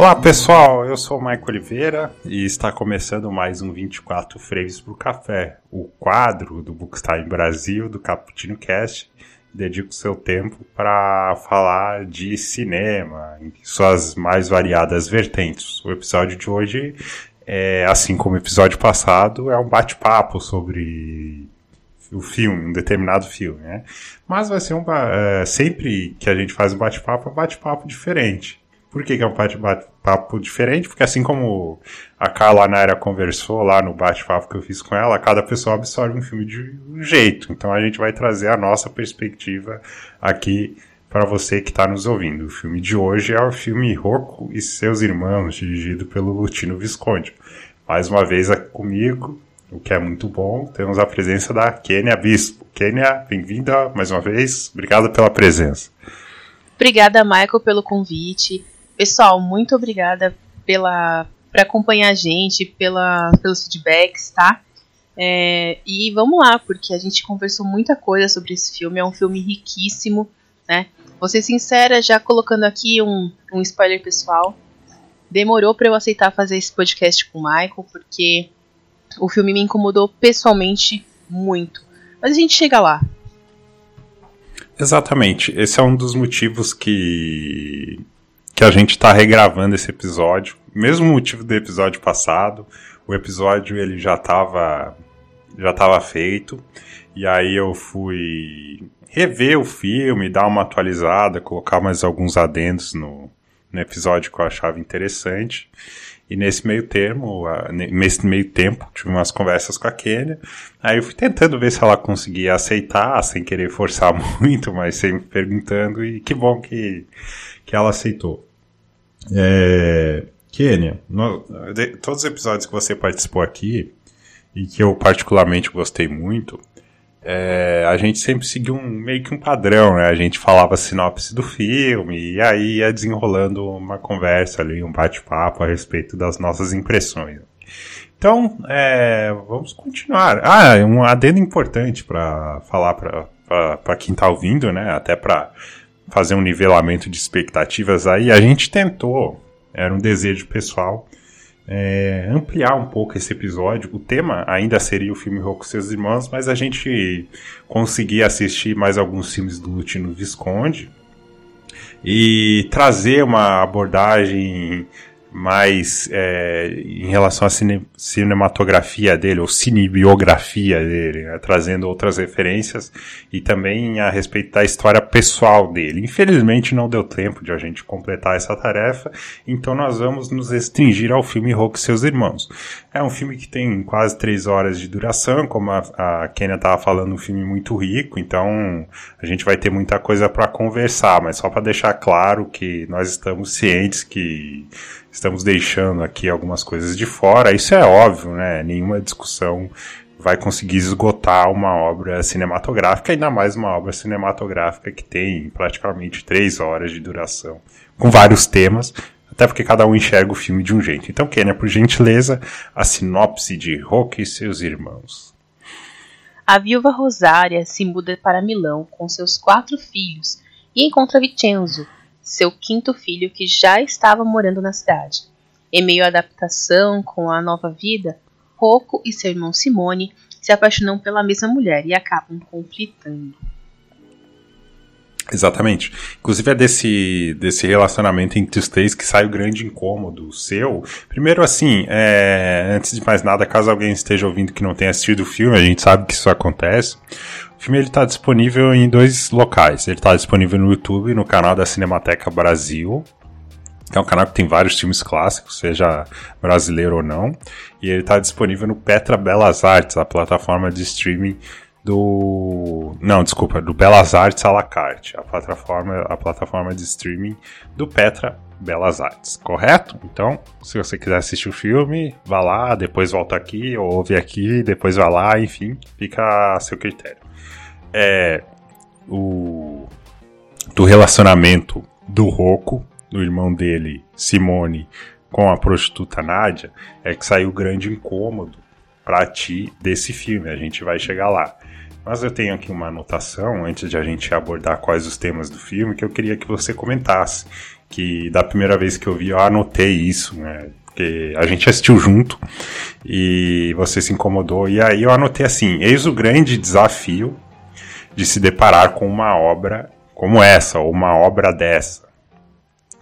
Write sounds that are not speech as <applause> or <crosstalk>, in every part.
Olá pessoal, eu sou o Maico Oliveira e está começando mais um 24 Frames para o Café, o quadro do Bookstime Brasil, do Cappuccino Cast. Dedico seu tempo para falar de cinema, em suas mais variadas vertentes. O episódio de hoje, é, assim como o episódio passado, é um bate-papo sobre o filme, um determinado filme, né? Mas vai ser um. É, sempre que a gente faz um bate-papo, é um bate-papo diferente. Por que, que é um bate-papo diferente? Porque assim como a Carla Naira conversou lá no bate-papo que eu fiz com ela, cada pessoa absorve um filme de um jeito. Então a gente vai trazer a nossa perspectiva aqui para você que está nos ouvindo. O filme de hoje é o filme Rocco e seus irmãos, dirigido pelo Lutino Visconde. Mais uma vez comigo, o que é muito bom, temos a presença da Kênia Bispo. Kênia, bem-vinda mais uma vez. Obrigado pela presença. Obrigada, Michael, pelo convite. Pessoal, muito obrigada pela para acompanhar a gente, pela, pelos feedbacks, tá? É, e vamos lá, porque a gente conversou muita coisa sobre esse filme, é um filme riquíssimo, né? Vou ser sincera, já colocando aqui um, um spoiler pessoal. Demorou para eu aceitar fazer esse podcast com o Michael, porque o filme me incomodou pessoalmente muito. Mas a gente chega lá. Exatamente. Esse é um dos motivos que que a gente está regravando esse episódio. Mesmo motivo do episódio passado, o episódio ele já estava já tava feito. E aí eu fui rever o filme, dar uma atualizada, colocar mais alguns adendos no, no episódio que eu achava interessante. E nesse meio termo, nesse meio tempo, tive umas conversas com a Kênia. Aí eu fui tentando ver se ela conseguia aceitar, sem querer forçar <laughs> muito, mas sempre perguntando. E que bom que, que ela aceitou. É, Kênia, todos os episódios que você participou aqui, e que eu particularmente gostei muito, é, a gente sempre seguiu um, meio que um padrão, né? A gente falava a sinopse do filme e aí ia desenrolando uma conversa ali, um bate-papo a respeito das nossas impressões. Então, é, vamos continuar. Ah, um adendo importante para falar para quem está ouvindo, né? Até para fazer um nivelamento de expectativas aí, a gente tentou, era um desejo pessoal, é, ampliar um pouco esse episódio. O tema ainda seria o filme Rocco seus irmãos, mas a gente conseguia assistir mais alguns filmes do Lutino Visconde e trazer uma abordagem mais é, em relação à cine, cinematografia dele, ou cinebiografia dele, né, trazendo outras referências e também a respeito da história pessoal dele. Infelizmente não deu tempo de a gente completar essa tarefa, então nós vamos nos restringir ao filme Hulk e seus irmãos. É um filme que tem quase três horas de duração, como a, a Kenia estava falando, um filme muito rico, então a gente vai ter muita coisa para conversar, mas só para deixar claro que nós estamos cientes que estamos deixando aqui algumas coisas de fora. Isso é óbvio, né? Nenhuma discussão vai conseguir esgotar uma obra cinematográfica, ainda mais uma obra cinematográfica que tem praticamente três horas de duração, com vários temas, até porque cada um enxerga o filme de um jeito. Então, Kênia, por gentileza, a sinopse de Roque e seus irmãos. A viúva Rosária se muda para Milão com seus quatro filhos e encontra Vincenzo, seu quinto filho, que já estava morando na cidade. Em meio à adaptação com a nova vida, Rocco e seu irmão Simone se apaixonam pela mesma mulher e acabam conflitando. Exatamente. Inclusive é desse, desse relacionamento entre os três que sai o grande incômodo seu. Primeiro, assim, é, antes de mais nada, caso alguém esteja ouvindo que não tenha assistido o filme, a gente sabe que isso acontece. O filme está disponível em dois locais. Ele está disponível no YouTube, no canal da Cinemateca Brasil, que é um canal que tem vários filmes clássicos, seja brasileiro ou não. E ele está disponível no Petra Belas Artes, a plataforma de streaming do. Não, desculpa, do Belas Artes à la carte, a plataforma, a plataforma de streaming do Petra Belas Artes, correto? Então, se você quiser assistir o filme, vá lá, depois volta aqui, ou ouve aqui, depois vá lá, enfim, fica a seu critério é o do relacionamento do Rocco, do irmão dele, Simone, com a prostituta Nádia, é que saiu grande incômodo para ti desse filme. A gente vai chegar lá. Mas eu tenho aqui uma anotação, antes de a gente abordar quais os temas do filme, que eu queria que você comentasse. Que da primeira vez que eu vi, eu anotei isso, né? Porque a gente assistiu junto e você se incomodou. E aí eu anotei assim: eis o grande desafio de se deparar com uma obra como essa, ou uma obra dessa.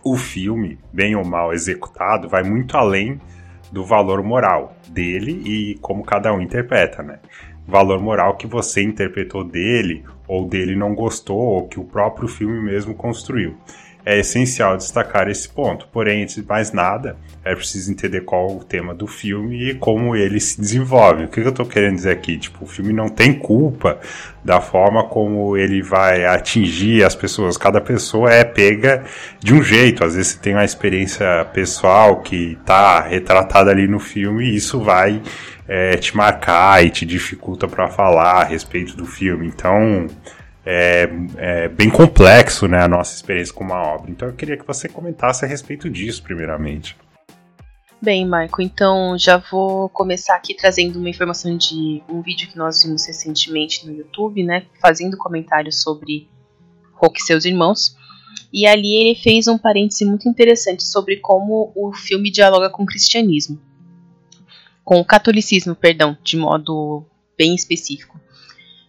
O filme, bem ou mal executado, vai muito além do valor moral dele e como cada um interpreta, né? Valor moral que você interpretou dele, ou dele não gostou, ou que o próprio filme mesmo construiu é essencial destacar esse ponto. Porém, antes de mais nada, é preciso entender qual o tema do filme e como ele se desenvolve. O que eu estou querendo dizer aqui? Tipo, o filme não tem culpa da forma como ele vai atingir as pessoas. Cada pessoa é pega de um jeito. Às vezes você tem uma experiência pessoal que está retratada ali no filme e isso vai é, te marcar e te dificulta para falar a respeito do filme. Então, é, é, bem complexo né, a nossa experiência com uma obra. Então eu queria que você comentasse a respeito disso, primeiramente. Bem, Marco, então já vou começar aqui trazendo uma informação de um vídeo que nós vimos recentemente no YouTube, né, fazendo comentários sobre Hulk e seus irmãos. E ali ele fez um parêntese muito interessante sobre como o filme dialoga com o cristianismo. Com o catolicismo, perdão, de modo bem específico.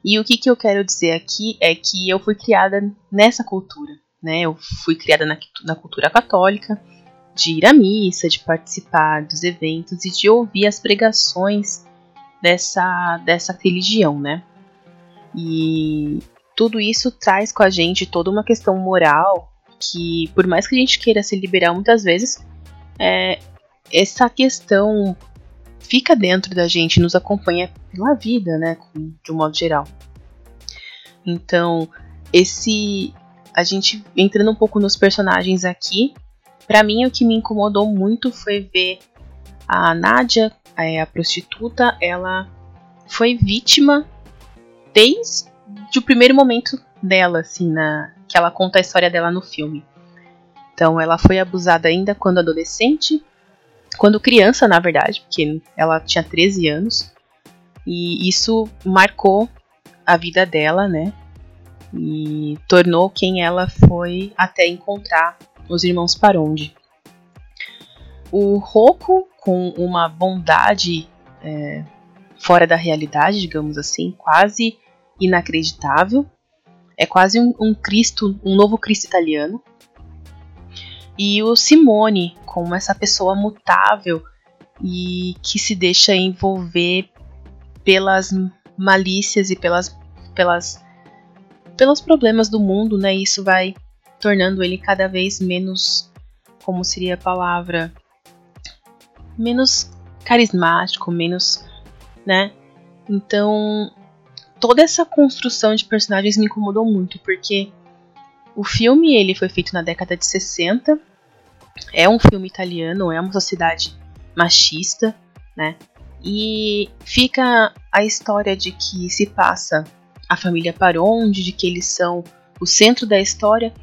E o que, que eu quero dizer aqui é que eu fui criada nessa cultura, né? Eu fui criada na, na cultura católica, de ir à missa, de participar dos eventos e de ouvir as pregações dessa, dessa religião, né? E tudo isso traz com a gente toda uma questão moral que, por mais que a gente queira se liberar muitas vezes, é, essa questão fica dentro da gente, nos acompanha pela vida, né, de um modo geral. Então, esse a gente entrando um pouco nos personagens aqui, para mim o que me incomodou muito foi ver a Nádia, a prostituta, ela foi vítima desde o primeiro momento dela, assim, na que ela conta a história dela no filme. Então, ela foi abusada ainda quando adolescente, quando criança, na verdade, porque ela tinha 13 anos. E isso marcou a vida dela, né? E tornou quem ela foi até encontrar os irmãos Parondi. O Roku, com uma bondade é, fora da realidade, digamos assim, quase inacreditável, é quase um, um Cristo, um novo Cristo italiano. E o Simone, como essa pessoa mutável e que se deixa envolver pelas malícias e pelas, pelas pelos problemas do mundo, né? Isso vai tornando ele cada vez menos, como seria a palavra, menos carismático, menos, né? Então, toda essa construção de personagens me incomodou muito, porque o filme ele foi feito na década de 60 é um filme italiano, é uma sociedade machista, né? E fica a história de que se passa a família Paronde, de que eles são o centro da história,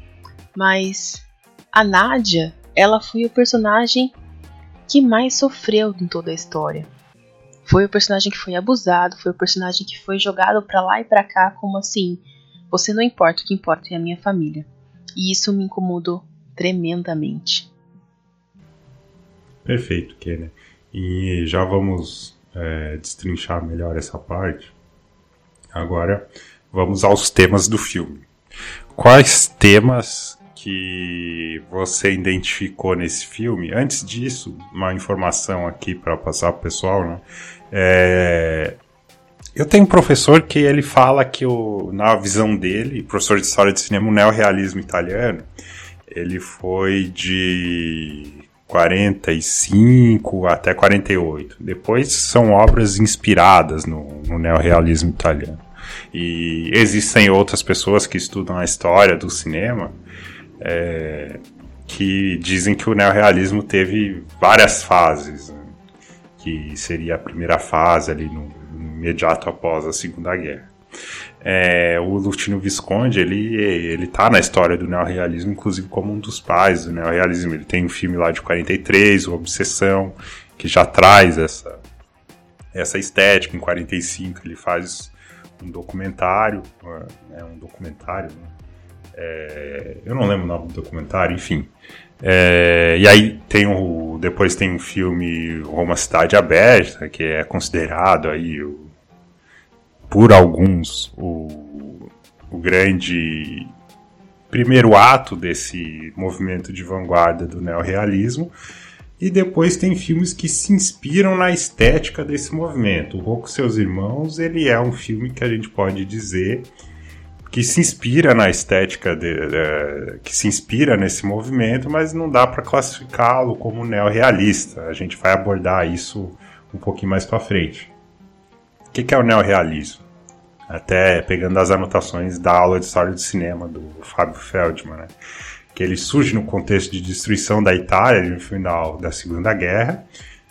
mas a Nádia, ela foi o personagem que mais sofreu em toda a história. Foi o personagem que foi abusado, foi o personagem que foi jogado para lá e para cá como assim, você não importa, o que importa é a minha família. E isso me incomodou tremendamente. Perfeito, Kenner. E já vamos é, destrinchar melhor essa parte. Agora vamos aos temas do filme. Quais temas que você identificou nesse filme? Antes disso, uma informação aqui para passar para o pessoal, né? É, eu tenho um professor que ele fala que o, na visão dele, professor de história de cinema, o neorrealismo italiano, ele foi de 45 até 48. Depois são obras inspiradas no, no neorrealismo italiano. E existem outras pessoas que estudam a história do cinema é, que dizem que o neorrealismo teve várias fases, né? que seria a primeira fase ali no, no imediato após a Segunda Guerra. É, o Lutino Visconde, ele, ele tá na história do neorrealismo, inclusive como um dos pais do neorrealismo. Ele tem um filme lá de 43, o Obsessão, que já traz essa, essa estética. Em 45 ele faz um documentário, é um documentário, né? é, eu não lembro o nome do documentário, enfim. É, e aí tem o, depois tem o filme Roma Cidade Aberta, que é considerado aí o, por alguns o, o grande primeiro ato desse movimento de vanguarda do neorrealismo. E depois tem filmes que se inspiram na estética desse movimento. O Rocco e seus irmãos, ele é um filme que a gente pode dizer que se inspira na estética de, de, que se inspira nesse movimento, mas não dá para classificá-lo como neorrealista. A gente vai abordar isso um pouquinho mais para frente. Que, que é o neorrealismo? Até pegando as anotações da aula de história do cinema do Fábio Feldman, né? que ele surge no contexto de destruição da Itália no final da Segunda Guerra,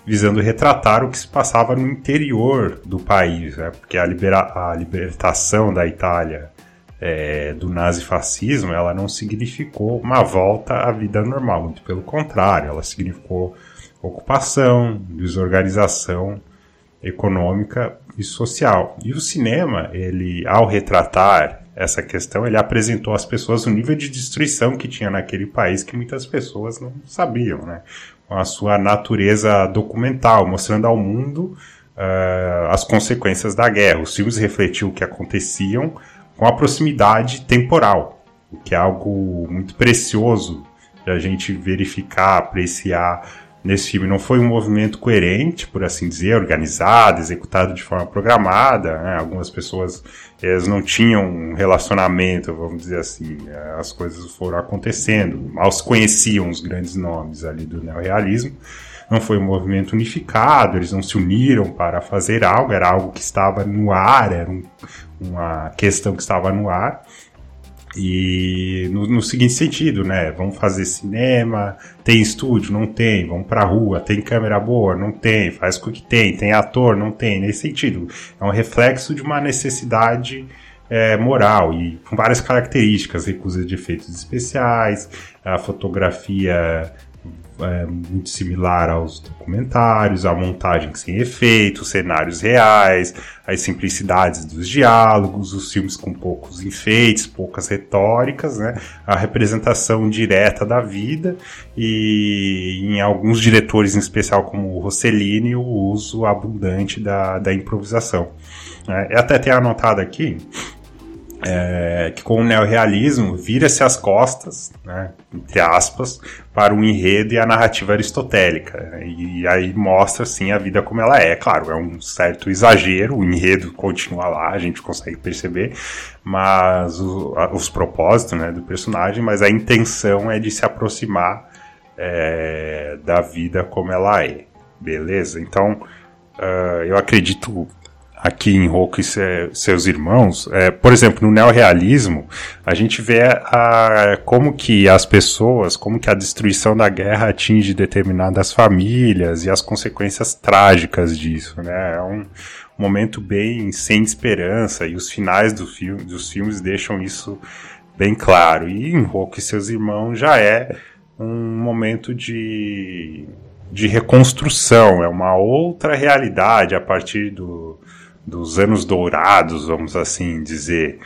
visando retratar o que se passava no interior do país, né? porque a, libera a libertação da Itália é, do nazifascismo ela não significou uma volta à vida normal, muito pelo contrário, ela significou ocupação, desorganização econômica e social. E o cinema, ele, ao retratar essa questão, ele apresentou às pessoas o nível de destruição que tinha naquele país que muitas pessoas não sabiam, né? Com a sua natureza documental, mostrando ao mundo uh, as consequências da guerra. Os filmes refletiam o que aconteciam com a proximidade temporal, o que é algo muito precioso de a gente verificar, apreciar nesse filme não foi um movimento coerente, por assim dizer, organizado, executado de forma programada. Né? Algumas pessoas elas não tinham um relacionamento, vamos dizer assim. Né? As coisas foram acontecendo, mal se conheciam os grandes nomes ali do neorrealismo. Não foi um movimento unificado, eles não se uniram para fazer algo, era algo que estava no ar, era um, uma questão que estava no ar. E no, no, seguinte sentido, né? Vamos fazer cinema, tem estúdio, não tem, vamos pra rua, tem câmera boa, não tem, faz com que tem, tem ator, não tem, nesse sentido. É um reflexo de uma necessidade é, moral e com várias características, recusa de efeitos especiais, a fotografia é, muito similar aos documentários, a montagem sem efeitos, cenários reais, as simplicidades dos diálogos, os filmes com poucos enfeites, poucas retóricas, né? a representação direta da vida e em alguns diretores, em especial como o Rossellini, o uso abundante da, da improvisação. É, até tenho anotado aqui é, que com o neorrealismo vira-se as costas, né, entre aspas, para o enredo e a narrativa aristotélica. E aí mostra, assim, a vida como ela é. Claro, é um certo exagero, o enredo continua lá, a gente consegue perceber, mas o, a, os propósitos né, do personagem, mas a intenção é de se aproximar é, da vida como ela é. Beleza? Então, uh, eu acredito aqui em Roku e seus irmãos, é, por exemplo, no neorrealismo, a gente vê a, como que as pessoas, como que a destruição da guerra atinge determinadas famílias e as consequências trágicas disso, né? É um momento bem sem esperança e os finais do filme, dos filmes deixam isso bem claro. E em Roku e seus irmãos já é um momento de de reconstrução, é uma outra realidade a partir do, dos anos dourados, vamos assim dizer,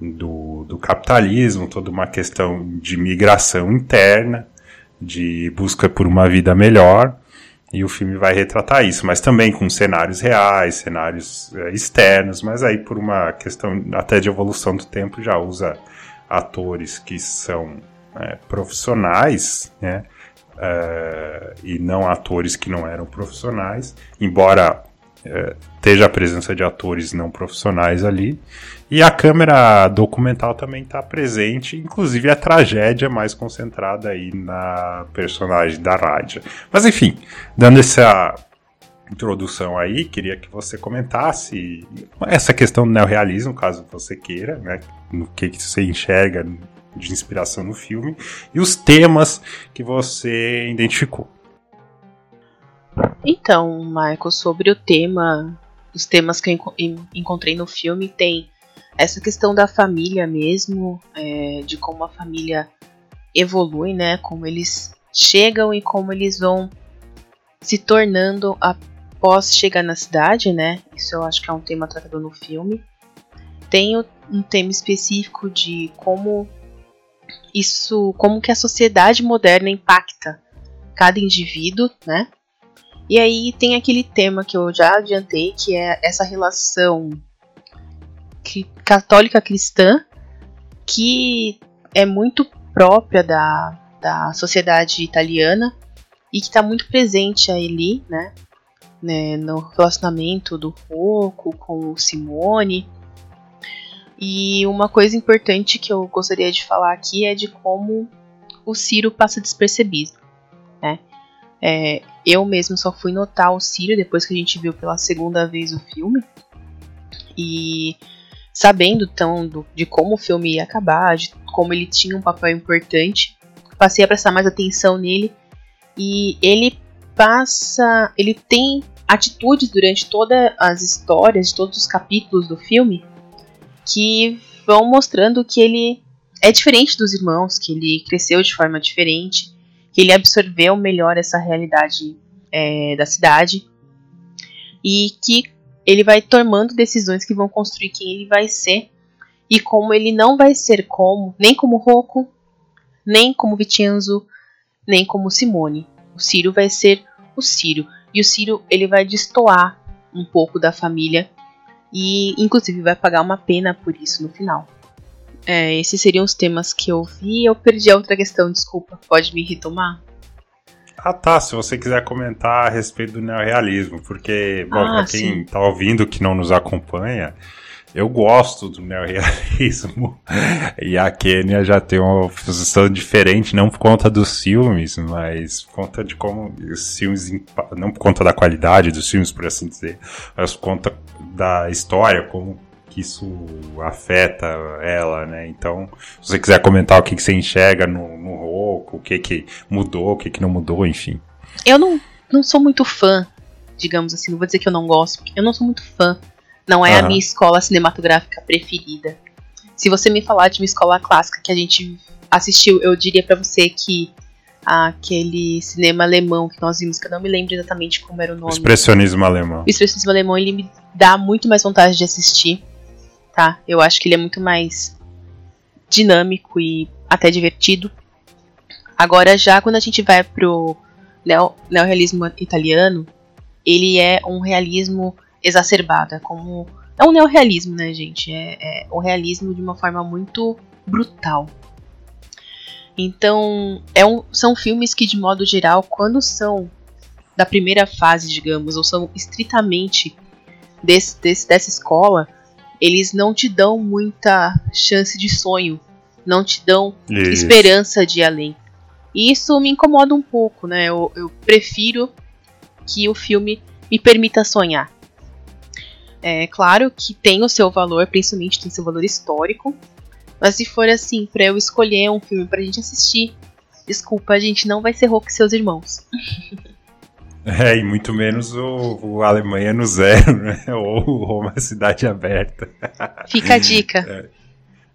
do, do capitalismo, toda uma questão de migração interna, de busca por uma vida melhor, e o filme vai retratar isso, mas também com cenários reais, cenários é, externos, mas aí por uma questão até de evolução do tempo já usa atores que são é, profissionais, né? Uh, e não atores que não eram profissionais, embora é, esteja a presença de atores não profissionais ali. E a câmera documental também está presente, inclusive a tragédia mais concentrada aí na personagem da Rádia. Mas enfim, dando essa introdução aí, queria que você comentasse essa questão do neorrealismo, caso você queira, né? No que, que você enxerga de inspiração no filme e os temas que você identificou. Então, Michael, sobre o tema, os temas que eu encontrei no filme, tem essa questão da família mesmo, é, de como a família evolui, né? Como eles chegam e como eles vão se tornando após chegar na cidade, né? Isso eu acho que é um tema tratado no filme. tem um tema específico de como isso, como que a sociedade moderna impacta cada indivíduo, né? E aí tem aquele tema que eu já adiantei, que é essa relação católica cristã, que é muito própria da, da sociedade italiana e que está muito presente ali, né? né? No relacionamento do Rocco com o Simone. E uma coisa importante que eu gostaria de falar aqui é de como o Ciro passa despercebido? É, eu mesmo só fui notar o Ciro depois que a gente viu pela segunda vez o filme. E sabendo então do, de como o filme ia acabar, de como ele tinha um papel importante, passei a prestar mais atenção nele. E ele passa. Ele tem atitudes durante todas as histórias, todos os capítulos do filme, que vão mostrando que ele é diferente dos irmãos, que ele cresceu de forma diferente ele absorveu melhor essa realidade é, da cidade e que ele vai tomando decisões que vão construir quem ele vai ser e como ele não vai ser como nem como Rocco, nem como Vincenzo, nem como Simone. O Ciro vai ser o Ciro e o Ciro ele vai destoar um pouco da família e inclusive vai pagar uma pena por isso no final. É, esses seriam os temas que eu vi. Eu perdi a outra questão, desculpa. Pode me retomar? Ah tá, se você quiser comentar a respeito do neorrealismo, porque, bom, ah, pra quem sim. tá ouvindo que não nos acompanha, eu gosto do neorrealismo <laughs> e a Kênia já tem uma posição diferente, não por conta dos filmes, mas por conta de como os filmes, não por conta da qualidade dos filmes, por assim dizer, mas por conta da história, como que isso afeta ela, né? Então, se você quiser comentar o que, que você enxerga no, no Roku, o que, que mudou, o que, que não mudou, enfim. Eu não, não sou muito fã, digamos assim, não vou dizer que eu não gosto, porque eu não sou muito fã. Não é uhum. a minha escola cinematográfica preferida. Se você me falar de uma escola clássica que a gente assistiu, eu diria para você que aquele cinema alemão que nós vimos, que eu não me lembro exatamente como era o nome. Expressionismo alemão. O expressionismo alemão, ele me dá muito mais vontade de assistir tá? Eu acho que ele é muito mais dinâmico e até divertido. Agora, já quando a gente vai pro neo, neorrealismo italiano, ele é um realismo exacerbado. É como. É um neorrealismo, né, gente? É, é o realismo de uma forma muito brutal. Então, é um, são filmes que, de modo geral, quando são da primeira fase, digamos, ou são estritamente desse, desse, dessa escola, eles não te dão muita chance de sonho, não te dão isso. esperança de ir além. E isso me incomoda um pouco, né? Eu, eu prefiro que o filme me permita sonhar. É claro que tem o seu valor, principalmente tem seu valor histórico. Mas se for assim, para eu escolher um filme pra gente assistir, desculpa, a gente não vai ser Hulk e seus irmãos. <laughs> É, e muito menos o, o Alemanha no zero, né? <laughs> Ou Roma Cidade Aberta. Fica a dica. É.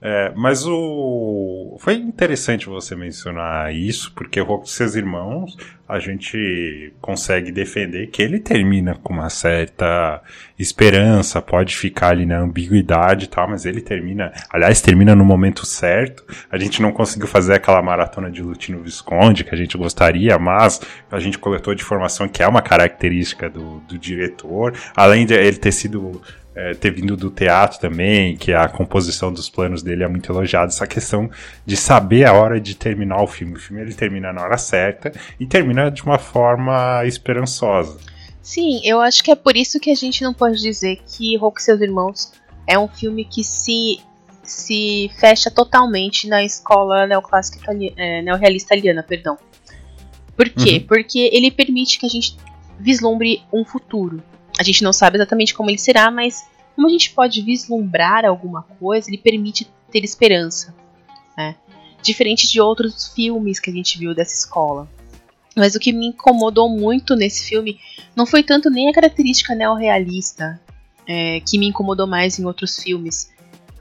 É, mas o foi interessante você mencionar isso, porque o Rock Seus Irmãos a gente consegue defender que ele termina com uma certa esperança, pode ficar ali na ambiguidade e tal, mas ele termina, aliás, termina no momento certo. A gente não conseguiu fazer aquela maratona de Lutino Visconde que a gente gostaria, mas a gente coletou de informação que é uma característica do, do diretor, além de ele ter sido é, ter vindo do teatro também, que a composição dos planos dele é muito elogiada, essa questão de saber a hora de terminar o filme. O filme ele termina na hora certa e termina de uma forma esperançosa. Sim, eu acho que é por isso que a gente não pode dizer que Hulk e seus irmãos é um filme que se se fecha totalmente na escola neoclássica italiana, é, neorrealista italiana, perdão. Por quê? Uhum. Porque ele permite que a gente vislumbre um futuro. A gente não sabe exatamente como ele será, mas como a gente pode vislumbrar alguma coisa, ele permite ter esperança. Né? Diferente de outros filmes que a gente viu dessa escola. Mas o que me incomodou muito nesse filme não foi tanto nem a característica neorrealista, é, que me incomodou mais em outros filmes.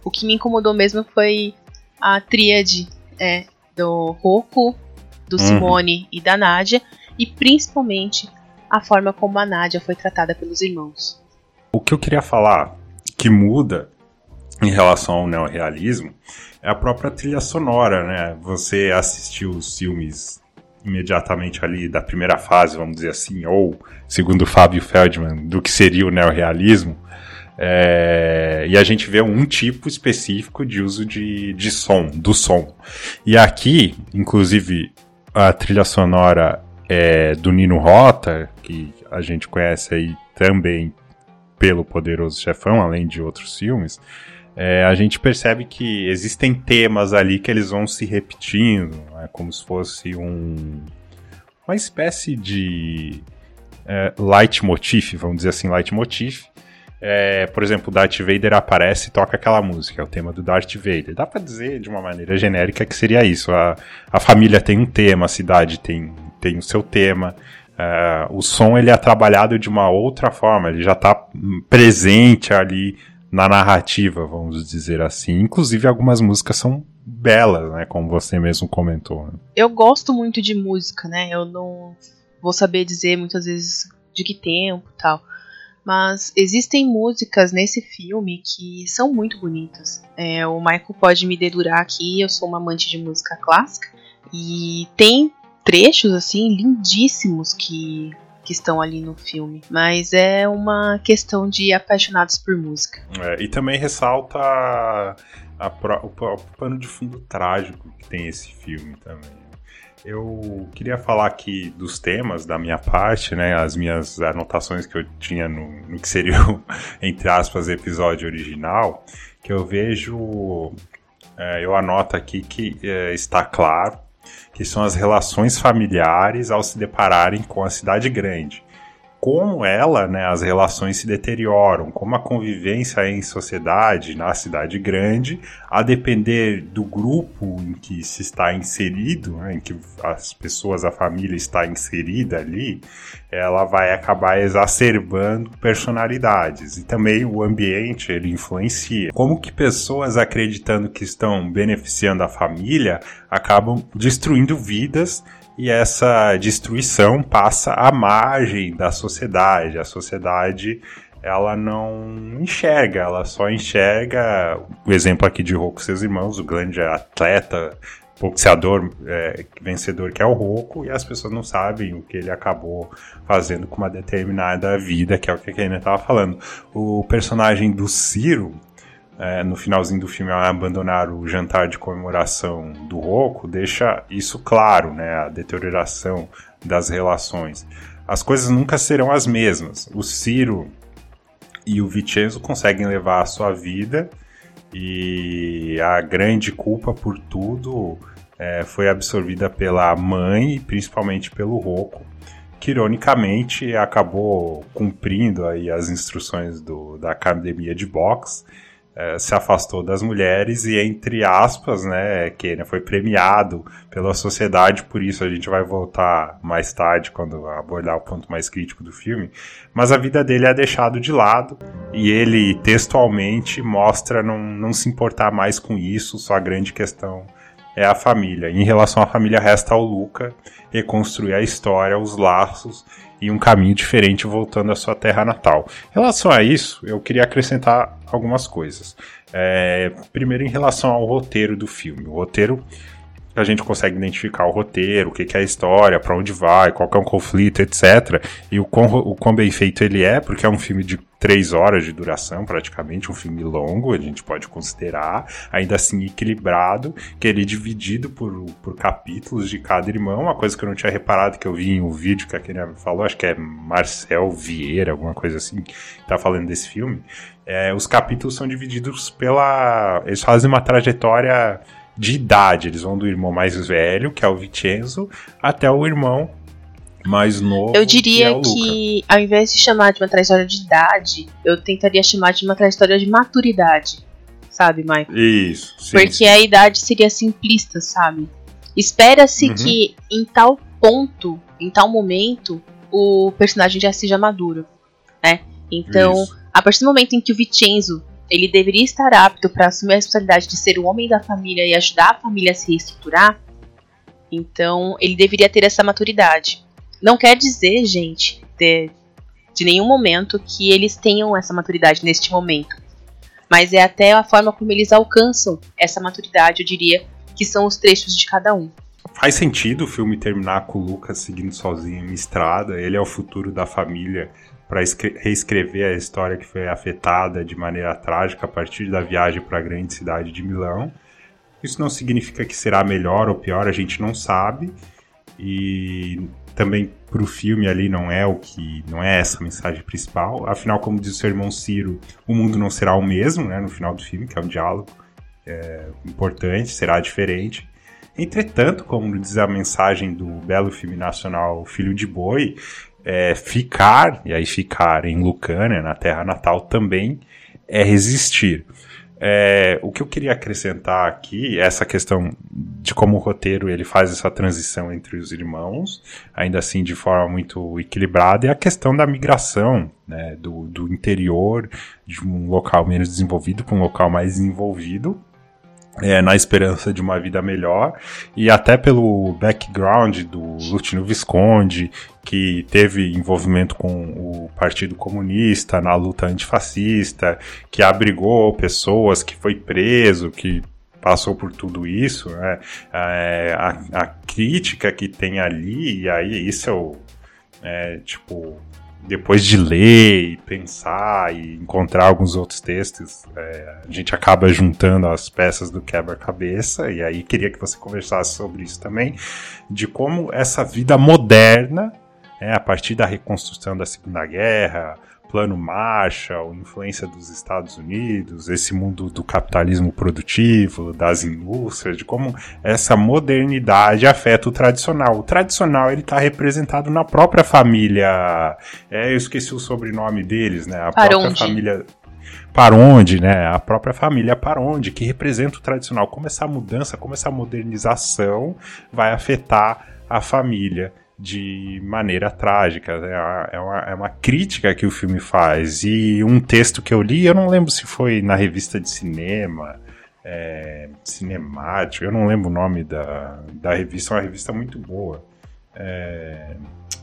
O que me incomodou mesmo foi a tríade é, do Roku, do uhum. Simone e da Nadia, e principalmente a forma como a Nádia foi tratada pelos irmãos. O que eu queria falar que muda em relação ao neorrealismo é a própria trilha sonora, né? Você assistiu os filmes imediatamente ali da primeira fase, vamos dizer assim, ou, segundo Fábio Feldman, do que seria o neorrealismo, é, e a gente vê um tipo específico de uso de, de som, do som. E aqui, inclusive, a trilha sonora é do Nino Rota, que a gente conhece aí também pelo Poderoso Chefão, além de outros filmes, é, a gente percebe que existem temas ali que eles vão se repetindo, é como se fosse um, uma espécie de é, leitmotiv, vamos dizer assim, leitmotiv. É, por exemplo, Darth Vader aparece e toca aquela música, é o tema do Darth Vader. Dá para dizer de uma maneira genérica que seria isso. A, a família tem um tema, a cidade tem, tem o seu tema. É, o som ele é trabalhado de uma outra forma, ele já está presente ali na narrativa, vamos dizer assim. Inclusive, algumas músicas são belas, né? Como você mesmo comentou. Né? Eu gosto muito de música, né? Eu não vou saber dizer muitas vezes de que tempo tal. Mas existem músicas nesse filme que são muito bonitas. É, o Michael pode me dedurar aqui, eu sou uma amante de música clássica. E tem trechos assim lindíssimos que que estão ali no filme. Mas é uma questão de apaixonados por música. É, e também ressalta a, a, o, o pano de fundo trágico que tem esse filme também. Eu queria falar aqui dos temas da minha parte, né? As minhas anotações que eu tinha no, no que seria o, entre aspas, episódio original, que eu vejo. É, eu anoto aqui que é, está claro que são as relações familiares ao se depararem com a cidade grande. Como ela, né, as relações se deterioram, como a convivência em sociedade na cidade grande, a depender do grupo em que se está inserido, né, em que as pessoas, a família está inserida ali, ela vai acabar exacerbando personalidades e também o ambiente ele influencia. Como que pessoas acreditando que estão beneficiando a família acabam destruindo vidas e essa destruição passa à margem da sociedade. A sociedade ela não enxerga, ela só enxerga o exemplo aqui de Roku seus irmãos, o grande atleta, boxeador é, vencedor que é o Roku, e as pessoas não sabem o que ele acabou fazendo com uma determinada vida, que é o que a Kenia estava falando. O personagem do Ciro, é, no finalzinho do filme, abandonar o jantar de comemoração do Roku, deixa isso claro, né? A deterioração das relações. As coisas nunca serão as mesmas. O Ciro e o Vincenzo conseguem levar a sua vida e a grande culpa por tudo é, foi absorvida pela mãe e principalmente pelo Roku, que ironicamente acabou cumprindo aí as instruções do, da academia de boxe é, se afastou das mulheres e, entre aspas, né, que foi premiado pela sociedade, por isso a gente vai voltar mais tarde quando abordar o ponto mais crítico do filme. Mas a vida dele é deixado de lado e ele textualmente mostra não, não se importar mais com isso, sua grande questão é a família. Em relação à família, resta ao Luca reconstruir a história, os laços e um caminho diferente voltando à sua terra natal. Em relação a isso, eu queria acrescentar algumas coisas. É, primeiro, em relação ao roteiro do filme. O roteiro a gente consegue identificar o roteiro, o que, que é a história, para onde vai, qual é o conflito, etc. E o quão, o quão bem feito ele é, porque é um filme de três horas de duração, praticamente, um filme longo, a gente pode considerar, ainda assim equilibrado, que ele é dividido por, por capítulos de cada irmão, uma coisa que eu não tinha reparado, que eu vi em um vídeo que a Kenia falou, acho que é Marcel Vieira, alguma coisa assim, que tá falando desse filme. É, os capítulos são divididos pela. Eles fazem uma trajetória de idade. Eles vão do irmão mais velho, que é o Vincenzo, até o irmão mais novo. Eu diria que, é que ao invés de chamar de uma trajetória de idade, eu tentaria chamar de uma trajetória de maturidade. Sabe, Michael? Isso. Sim, Porque sim. a idade seria simplista, sabe? Espera-se uhum. que em tal ponto, em tal momento, o personagem já seja maduro, né? Então, Isso. a partir do momento em que o Vincenzo ele deveria estar apto para assumir a responsabilidade de ser o homem da família e ajudar a família a se reestruturar, então ele deveria ter essa maturidade. Não quer dizer, gente, de, de nenhum momento que eles tenham essa maturidade neste momento. mas é até a forma como eles alcançam essa maturidade, eu diria, que são os trechos de cada um. Faz sentido o filme terminar com o Lucas seguindo sozinho em estrada, ele é o futuro da família para reescrever a história que foi afetada de maneira trágica a partir da viagem para a grande cidade de Milão. Isso não significa que será melhor ou pior, a gente não sabe. E também para o filme ali não é o que não é essa a mensagem principal. Afinal, como diz o seu irmão Ciro, o mundo não será o mesmo, né, no final do filme, que é um diálogo é, importante, será diferente. Entretanto, como diz a mensagem do belo filme nacional Filho de Boi, é, ficar, e aí ficar em Lucânia, na terra natal, também é resistir. É, o que eu queria acrescentar aqui é essa questão de como o roteiro ele faz essa transição entre os irmãos, ainda assim de forma muito equilibrada, e a questão da migração né, do, do interior de um local menos desenvolvido para um local mais desenvolvido, é, na esperança de uma vida melhor, e até pelo background do Lutino Visconde, que teve envolvimento com o Partido Comunista na luta antifascista, que abrigou pessoas, que foi preso, que passou por tudo isso, né? é, a, a, crítica que tem ali, e aí isso é, é tipo depois de ler e pensar e encontrar alguns outros textos, é, a gente acaba juntando as peças do quebra-cabeça, e aí queria que você conversasse sobre isso também, de como essa vida moderna, é, a partir da reconstrução da Segunda Guerra, Plano Marshall, influência dos Estados Unidos, esse mundo do capitalismo produtivo, das indústrias, de como essa modernidade afeta o tradicional. O tradicional ele está representado na própria família. É, eu esqueci o sobrenome deles, né? A própria onde? família para onde, né? A própria família para onde, que representa o tradicional. Como essa mudança, como essa modernização vai afetar a família de maneira trágica. É uma, é uma, crítica que o filme faz. E um texto que eu li, eu não lembro se foi na revista de cinema, é, cinemático, eu não lembro o nome da, da revista, é uma revista muito boa. É,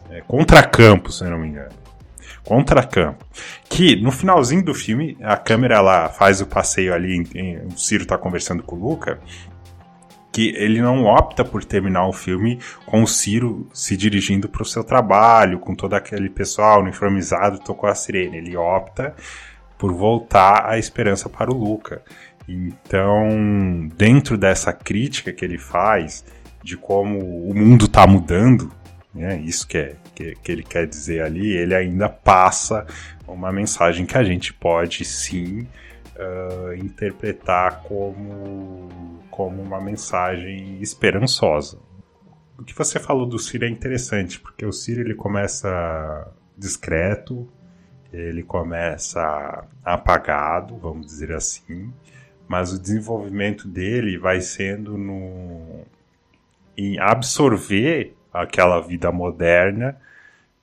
é Contracampo, se eu não me engano. Contracampo. Que no finalzinho do filme, a câmera ela faz o passeio ali, em, em, o Ciro tá conversando com o Luca, que ele não opta por terminar o filme com o Ciro se dirigindo para o seu trabalho, com todo aquele pessoal uniformizado, tocou a sirene. Ele opta por voltar a esperança para o Luca. Então, dentro dessa crítica que ele faz de como o mundo está mudando, né, isso que, é, que, que ele quer dizer ali, ele ainda passa uma mensagem que a gente pode sim uh, interpretar como, como uma mensagem esperançosa. O que você falou do Ciro é interessante, porque o Ciro ele começa discreto, ele começa apagado, vamos dizer assim, mas o desenvolvimento dele vai sendo no, em absorver aquela vida moderna,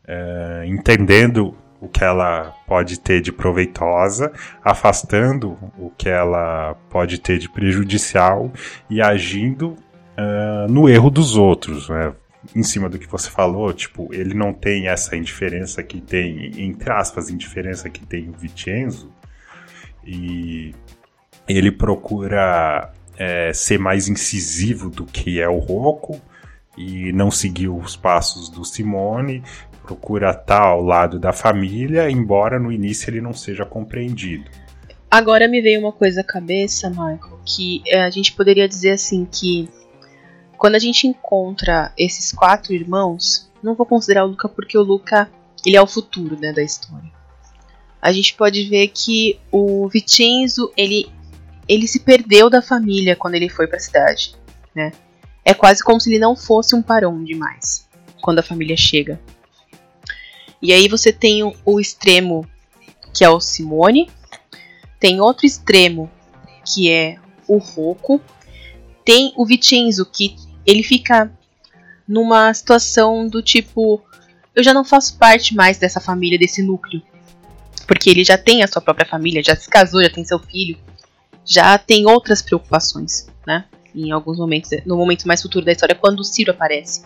uh, entendendo o que ela pode ter de proveitosa, afastando o que ela pode ter de prejudicial e agindo uh, no erro dos outros, né? Em cima do que você falou, tipo, ele não tem essa indiferença que tem, entre aspas, indiferença que tem o Vincenzo, e ele procura é, ser mais incisivo do que é o Rocco, e não seguir os passos do Simone, procura estar ao lado da família, embora no início ele não seja compreendido. Agora me veio uma coisa à cabeça, Michael, que eh, a gente poderia dizer assim que quando a gente encontra esses quatro irmãos, não vou considerar o Luca porque o Luca ele é o futuro né, da história. A gente pode ver que o Vincenzo ele ele se perdeu da família quando ele foi para a cidade, né? É quase como se ele não fosse um parão demais quando a família chega. E aí você tem o, extremo que é o Simone, tem outro extremo que é o Rocco, tem o Vincenzo que ele fica numa situação do tipo eu já não faço parte mais dessa família, desse núcleo. Porque ele já tem a sua própria família, já se casou, já tem seu filho, já tem outras preocupações, né? Em alguns momentos, no momento mais futuro da história, quando o Ciro aparece.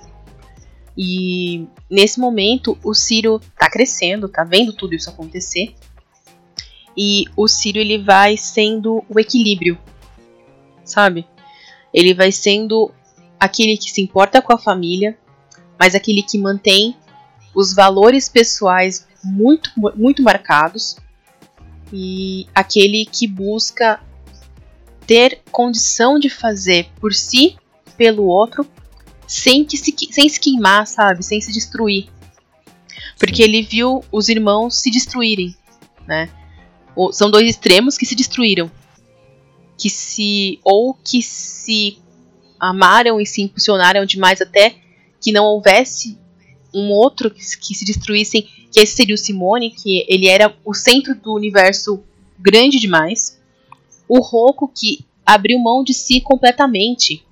E nesse momento o Ciro tá crescendo, tá vendo tudo isso acontecer. e o Círio ele vai sendo o equilíbrio, sabe? Ele vai sendo aquele que se importa com a família, mas aquele que mantém os valores pessoais muito, muito marcados e aquele que busca ter condição de fazer por si, pelo outro, sem, que se, sem se queimar, sabe? Sem se destruir. Porque ele viu os irmãos se destruírem, né? São dois extremos que se destruíram. Que se. Ou que se amaram e se impulsionaram demais até que não houvesse um outro que, que se destruíssem, que esse seria o Simone, que ele era o centro do universo grande demais. O Roku, que abriu mão de si completamente.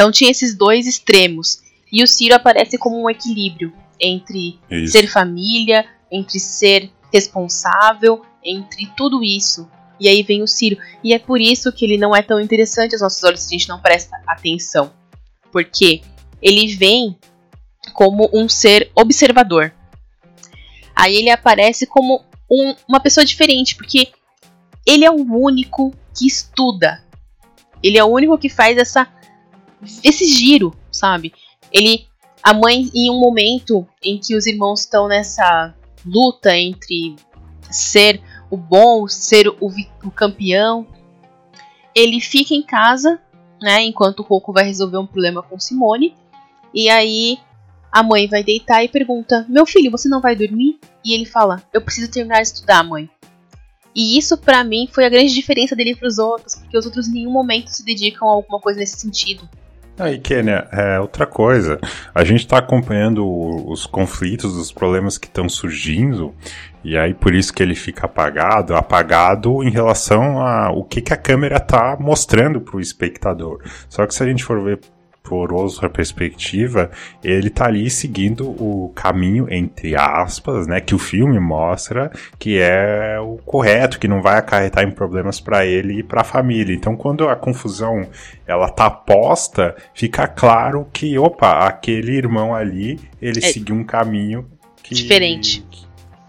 Então tinha esses dois extremos. E o Ciro aparece como um equilíbrio entre isso. ser família, entre ser responsável, entre tudo isso. E aí vem o Ciro. E é por isso que ele não é tão interessante aos nossos olhos se a gente não presta atenção. Porque ele vem como um ser observador. Aí ele aparece como um, uma pessoa diferente, porque ele é o único que estuda. Ele é o único que faz essa esse giro, sabe? Ele a mãe em um momento em que os irmãos estão nessa luta entre ser o bom, ser o, o campeão, ele fica em casa, né, enquanto o Roku vai resolver um problema com Simone. E aí a mãe vai deitar e pergunta: Meu filho, você não vai dormir? E ele fala: Eu preciso terminar de estudar, mãe. E isso para mim foi a grande diferença dele para os outros, porque os outros em nenhum momento se dedicam a alguma coisa nesse sentido. Aí, Kenia, é outra coisa. A gente está acompanhando os conflitos, os problemas que estão surgindo, e aí por isso que ele fica apagado, apagado em relação a o que, que a câmera está mostrando para o espectador. Só que se a gente for ver por outra perspectiva, ele tá ali seguindo o caminho, entre aspas, né, que o filme mostra que é o correto, que não vai acarretar em problemas para ele e para a família. Então, quando a confusão ela tá posta, fica claro que, opa, aquele irmão ali, ele é seguiu um caminho que... diferente.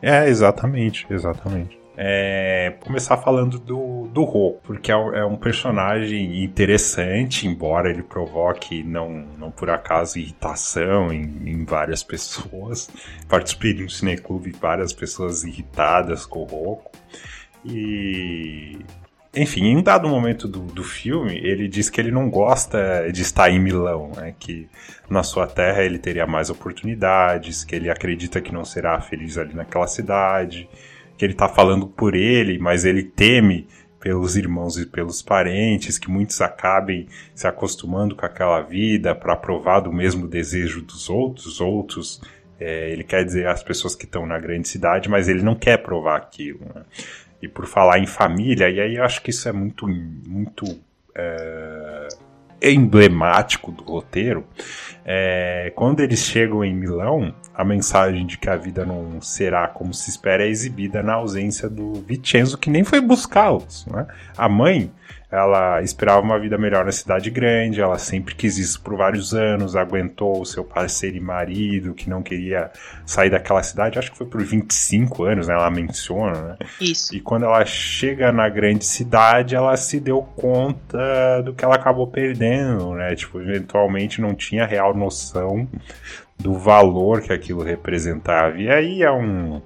É, exatamente, exatamente é, começar falando do, do Ro, porque é, é, um personagem interessante, embora ele provoque, não, não por acaso, irritação em, em várias pessoas. <laughs> Participei de um cineclube várias pessoas irritadas com o Roku. E enfim, em um dado momento do, do filme, ele diz que ele não gosta de estar em Milão, né? que na sua terra ele teria mais oportunidades, que ele acredita que não será feliz ali naquela cidade, que ele está falando por ele, mas ele teme pelos irmãos e pelos parentes, que muitos acabem se acostumando com aquela vida para provar do mesmo desejo dos outros, outros. É, ele quer dizer as pessoas que estão na grande cidade, mas ele não quer provar aquilo. Né? E por falar em família, e aí eu acho que isso é muito, muito é, emblemático do roteiro. É, quando eles chegam em Milão, a mensagem de que a vida não será como se espera é exibida na ausência do Vincenzo, que nem foi buscá-los. Né? A mãe ela esperava uma vida melhor na cidade grande, ela sempre quis isso por vários anos, aguentou o seu parceiro e marido que não queria sair daquela cidade, acho que foi por 25 anos, né? Ela menciona, né? Isso. E quando ela chega na grande cidade, ela se deu conta do que ela acabou perdendo, né? Tipo, eventualmente não tinha real noção do valor que aquilo representava. E aí é um,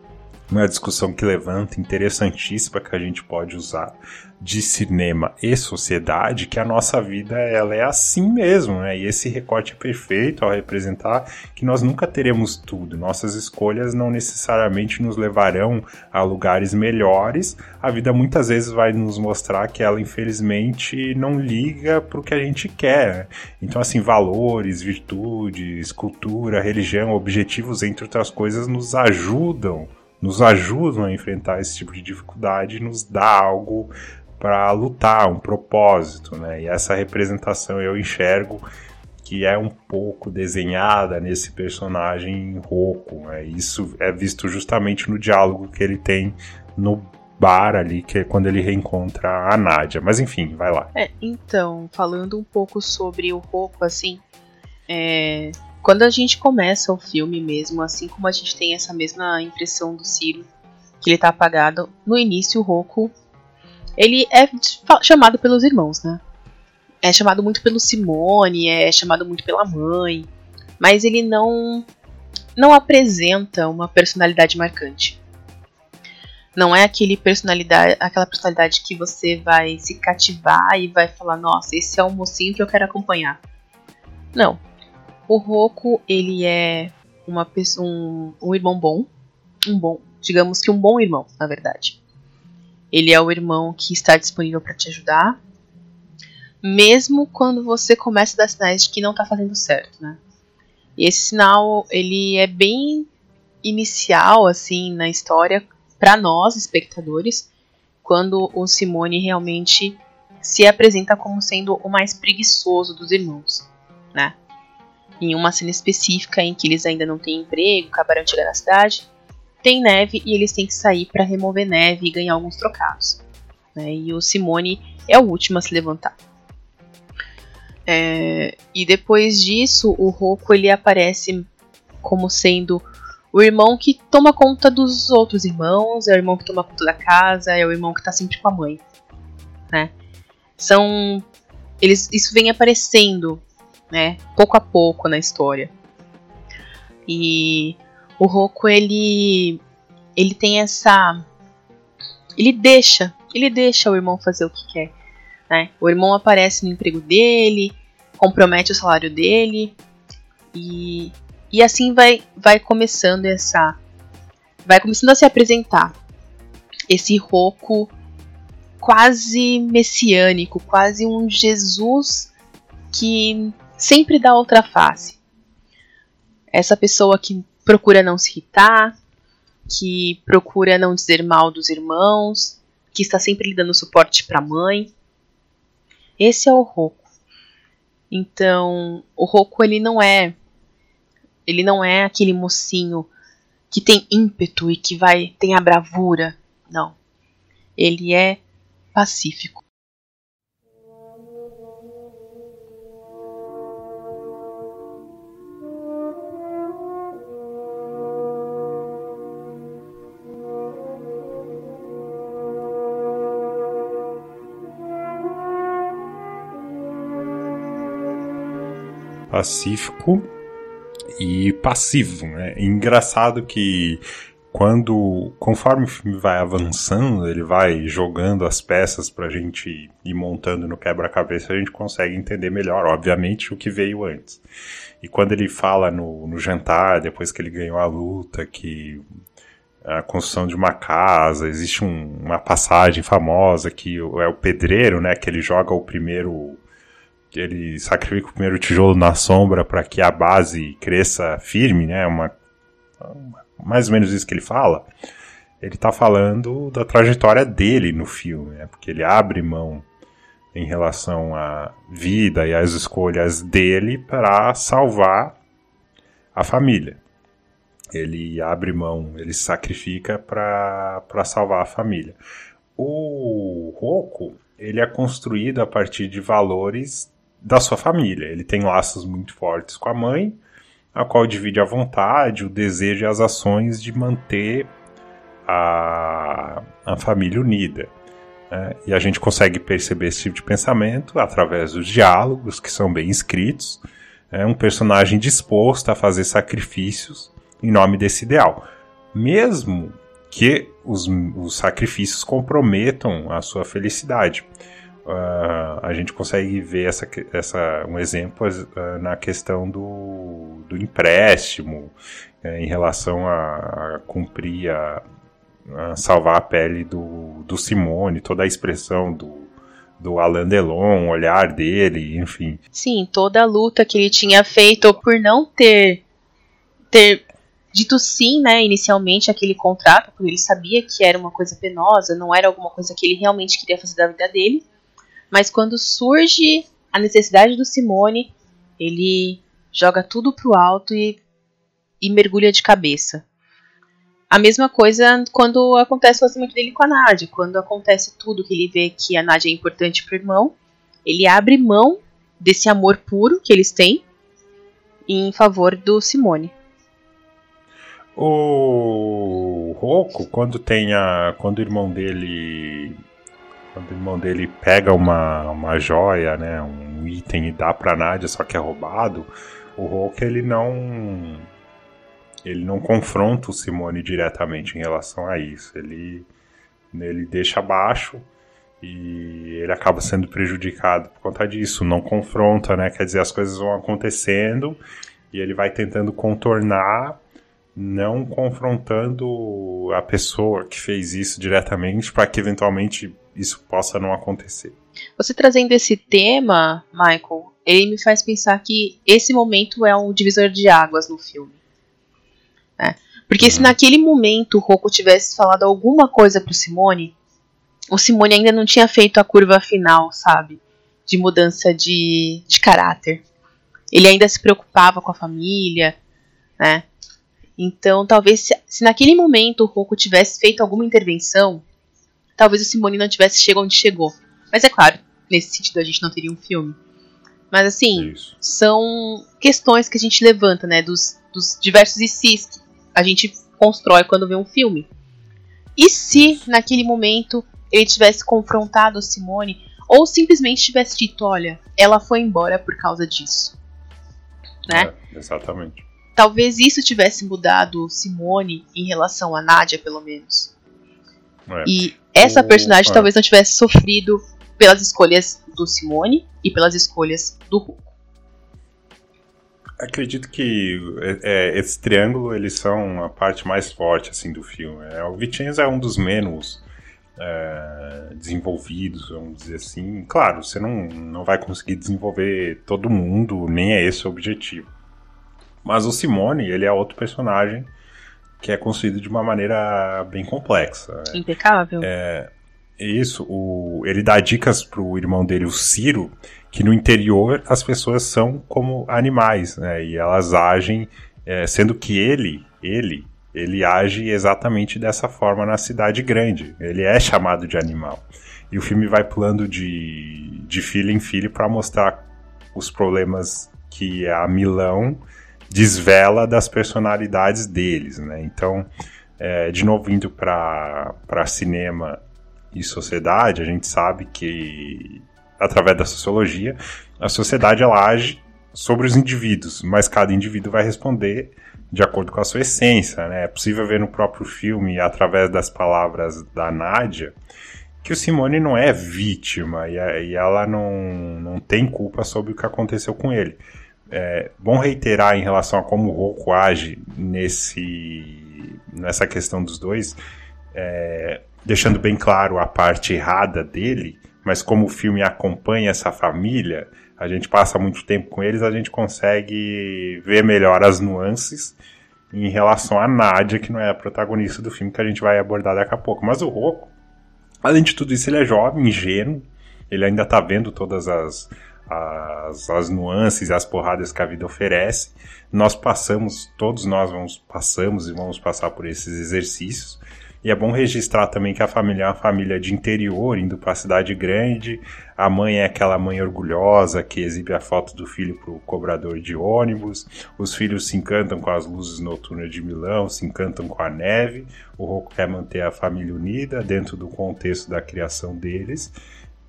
uma discussão que levanta interessantíssima que a gente pode usar de cinema e sociedade que a nossa vida ela é assim mesmo, né? E esse recorte é perfeito ao representar que nós nunca teremos tudo. Nossas escolhas não necessariamente nos levarão a lugares melhores. A vida muitas vezes vai nos mostrar que ela infelizmente não liga para o que a gente quer. Né? Então assim, valores, virtudes, cultura, religião, objetivos, entre outras coisas, nos ajudam nos ajudam a enfrentar esse tipo de dificuldade, nos dá algo para lutar, um propósito, né? E essa representação eu enxergo que é um pouco desenhada nesse personagem rouco. Né? Isso é visto justamente no diálogo que ele tem no bar ali, que é quando ele reencontra a Nádia. Mas enfim, vai lá. É, então, falando um pouco sobre o rouco, assim, é, quando a gente começa o filme mesmo, assim como a gente tem essa mesma impressão do Ciro, que ele tá apagado. No início, o Roku ele é chamado pelos irmãos, né? É chamado muito pelo Simone, é chamado muito pela mãe, mas ele não não apresenta uma personalidade marcante. Não é aquele personalidade, aquela personalidade que você vai se cativar e vai falar, nossa, esse é o mocinho que eu quero acompanhar. Não. O Roku, ele é uma pessoa, um, um irmão bom, um bom, digamos que um bom irmão, na verdade. Ele é o irmão que está disponível para te ajudar, mesmo quando você começa a dar sinais de que não está fazendo certo, né? E esse sinal, ele é bem inicial, assim, na história, para nós, espectadores, quando o Simone realmente se apresenta como sendo o mais preguiçoso dos irmãos, né? Em uma cena específica em que eles ainda não têm emprego, acabaram de chegar na cidade, tem neve e eles têm que sair para remover neve e ganhar alguns trocados. Né? E o Simone é o último a se levantar. É, e depois disso, o Roku ele aparece como sendo o irmão que toma conta dos outros irmãos, é o irmão que toma conta da casa, é o irmão que tá sempre com a mãe. Né? São. Eles, isso vem aparecendo, né, pouco a pouco na história. E o Roku ele ele tem essa ele deixa, ele deixa o irmão fazer o que quer, né? O irmão aparece no emprego dele, compromete o salário dele e e assim vai vai começando essa vai começando a se apresentar esse Roku quase messiânico, quase um Jesus que sempre dá outra face. Essa pessoa que procura não se irritar, que procura não dizer mal dos irmãos, que está sempre lhe dando suporte para a mãe. Esse é o Roku. Então, o Roku ele não é ele não é aquele mocinho que tem ímpeto e que vai tem a bravura, não. Ele é pacífico. Pacífico e passivo, né? engraçado que quando, conforme o filme vai avançando, ele vai jogando as peças pra gente ir montando no quebra-cabeça, a gente consegue entender melhor, obviamente, o que veio antes. E quando ele fala no, no jantar, depois que ele ganhou a luta, que a construção de uma casa, existe um, uma passagem famosa que é o pedreiro, né, que ele joga o primeiro ele sacrifica o primeiro tijolo na sombra para que a base cresça firme, né? Uma, mais ou menos isso que ele fala. Ele está falando da trajetória dele no filme, né? Porque ele abre mão em relação à vida e às escolhas dele para salvar a família. Ele abre mão, ele sacrifica para salvar a família. O Roku, ele é construído a partir de valores da sua família. Ele tem laços muito fortes com a mãe, a qual divide a vontade, o desejo e as ações de manter a, a família unida. Né? E a gente consegue perceber esse tipo de pensamento através dos diálogos, que são bem escritos. É um personagem disposto a fazer sacrifícios em nome desse ideal. Mesmo que os, os sacrifícios comprometam a sua felicidade uh, a gente consegue ver essa, essa, um exemplo uh, na questão do, do empréstimo, uh, em relação a, a cumprir, a, a, salvar a pele do, do Simone, toda a expressão do, do Alain Delon, o olhar dele, enfim. Sim, toda a luta que ele tinha feito por não ter ter dito sim, né, inicialmente aquele contrato, porque ele sabia que era uma coisa penosa, não era alguma coisa que ele realmente queria fazer da vida dele. Mas quando surge a necessidade do Simone, ele joga tudo pro alto e, e mergulha de cabeça. A mesma coisa quando acontece o relacionamento dele com a Nádia. Quando acontece tudo que ele vê que a Nádia é importante pro irmão, ele abre mão desse amor puro que eles têm em favor do Simone. O Roku, quando tem a. Quando o irmão dele. Quando o irmão dele pega uma, uma joia, né? Um item e dá pra Nádia, só que é roubado, o Roku ele não. Ele não confronta o Simone diretamente em relação a isso. Ele, ele deixa abaixo e ele acaba sendo prejudicado por conta disso, não confronta, né? Quer dizer, as coisas vão acontecendo e ele vai tentando contornar não confrontando a pessoa que fez isso diretamente para que eventualmente isso possa não acontecer. Você trazendo esse tema, Michael, ele me faz pensar que esse momento é um divisor de águas no filme. Né? Porque uhum. se naquele momento o Rocco tivesse falado alguma coisa pro Simone, o Simone ainda não tinha feito a curva final, sabe? De mudança de, de caráter. Ele ainda se preocupava com a família, né? Então, talvez se, se naquele momento o Roku tivesse feito alguma intervenção, talvez o Simone não tivesse chegado onde chegou. Mas é claro, nesse sentido a gente não teria um filme. Mas assim, Isso. são questões que a gente levanta, né? Dos, dos diversos ICs que a gente constrói quando vê um filme. E se naquele momento ele tivesse confrontado a Simone, ou simplesmente tivesse dito, olha, ela foi embora por causa disso. Né? É, exatamente. Talvez isso tivesse mudado Simone em relação a Nádia, pelo menos. É. E essa personagem é. talvez não tivesse sofrido pelas escolhas do Simone e pelas escolhas do Hulk. Acredito que é, é, esse triângulo eles são a parte mais forte assim do filme. É, o Vincenzo é um dos menos é, desenvolvidos, vamos dizer assim. Claro, você não, não vai conseguir desenvolver todo mundo, nem é esse o objetivo. Mas o Simone, ele é outro personagem que é construído de uma maneira bem complexa. Né? Impecável. É, isso, o, ele dá dicas pro irmão dele, o Ciro, que no interior as pessoas são como animais, né? E elas agem, é, sendo que ele, ele, ele age exatamente dessa forma na cidade grande. Ele é chamado de animal. E o filme vai pulando de, de filho em filho para mostrar os problemas que a Milão desvela das personalidades deles, né? Então, é, de novo indo para cinema e sociedade, a gente sabe que através da sociologia, a sociedade ela age sobre os indivíduos, mas cada indivíduo vai responder de acordo com a sua essência, né? É possível ver no próprio filme, através das palavras da Nádia, que o Simone não é vítima e, e ela não, não tem culpa sobre o que aconteceu com ele é bom reiterar em relação a como o Roku age nesse, nessa questão dos dois, é, deixando bem claro a parte errada dele, mas como o filme acompanha essa família, a gente passa muito tempo com eles, a gente consegue ver melhor as nuances em relação a Nádia, que não é a protagonista do filme, que a gente vai abordar daqui a pouco. Mas o Roku, além de tudo isso, ele é jovem, ingênuo, ele ainda está vendo todas as, as, as nuances as porradas que a vida oferece. Nós passamos, todos nós vamos passamos e vamos passar por esses exercícios. E é bom registrar também que a família é uma família de interior, indo para a cidade grande. A mãe é aquela mãe orgulhosa que exibe a foto do filho para o cobrador de ônibus. Os filhos se encantam com as luzes noturnas de Milão, se encantam com a neve. O Rocco quer manter a família unida dentro do contexto da criação deles.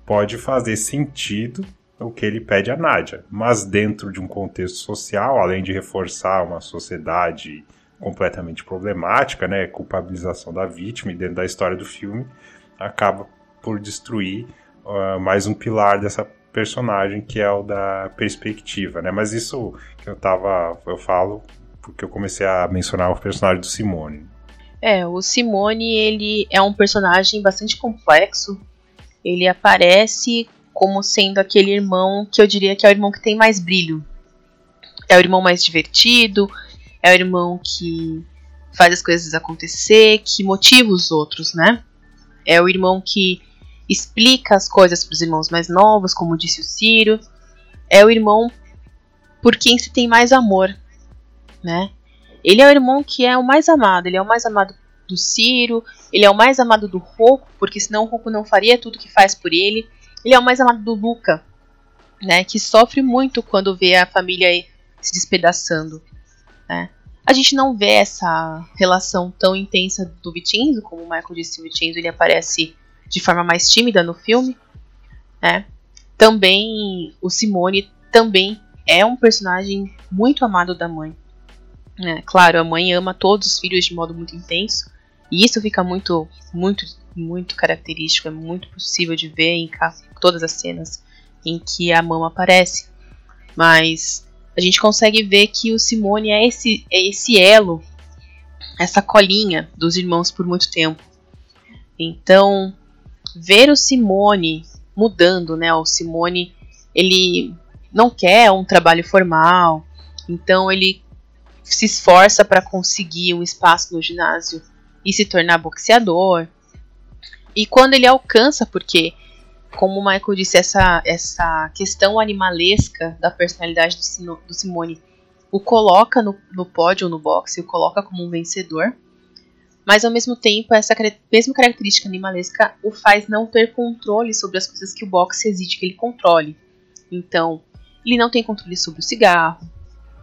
Pode fazer sentido o que ele pede a Nádia, mas dentro de um contexto social, além de reforçar uma sociedade completamente problemática, né, culpabilização da vítima e dentro da história do filme, acaba por destruir uh, mais um pilar dessa personagem que é o da perspectiva, né? Mas isso que eu tava, eu falo porque eu comecei a mencionar o personagem do Simone. É, o Simone ele é um personagem bastante complexo. Ele aparece como sendo aquele irmão que eu diria que é o irmão que tem mais brilho. É o irmão mais divertido, é o irmão que faz as coisas acontecer, que motiva os outros, né? É o irmão que explica as coisas para os irmãos mais novos, como disse o Ciro. É o irmão por quem se tem mais amor, né? Ele é o irmão que é o mais amado, ele é o mais amado do Ciro, ele é o mais amado do Roco, porque senão o Roco não faria tudo que faz por ele. Ele é o mais amado do Luca, né? Que sofre muito quando vê a família se despedaçando, né? A gente não vê essa relação tão intensa do Vicenzo, como o Michael disse, o Vicenzo ele aparece de forma mais tímida no filme, né? Também o Simone também é um personagem muito amado da mãe. Né? Claro, a mãe ama todos os filhos de modo muito intenso, e isso fica muito, muito, muito característico, é muito possível de ver em todas as cenas em que a mama aparece. Mas a gente consegue ver que o Simone é esse, é esse elo, essa colinha dos irmãos por muito tempo. Então, ver o Simone mudando, né? O Simone, ele não quer um trabalho formal, então ele se esforça para conseguir um espaço no ginásio e se tornar boxeador. E quando ele alcança, porque, como o Michael disse, essa, essa questão animalesca da personalidade do, do Simone o coloca no, no pódio no boxe, o coloca como um vencedor. Mas ao mesmo tempo, essa mesma característica animalesca o faz não ter controle sobre as coisas que o boxe exige que ele controle. Então, ele não tem controle sobre o cigarro,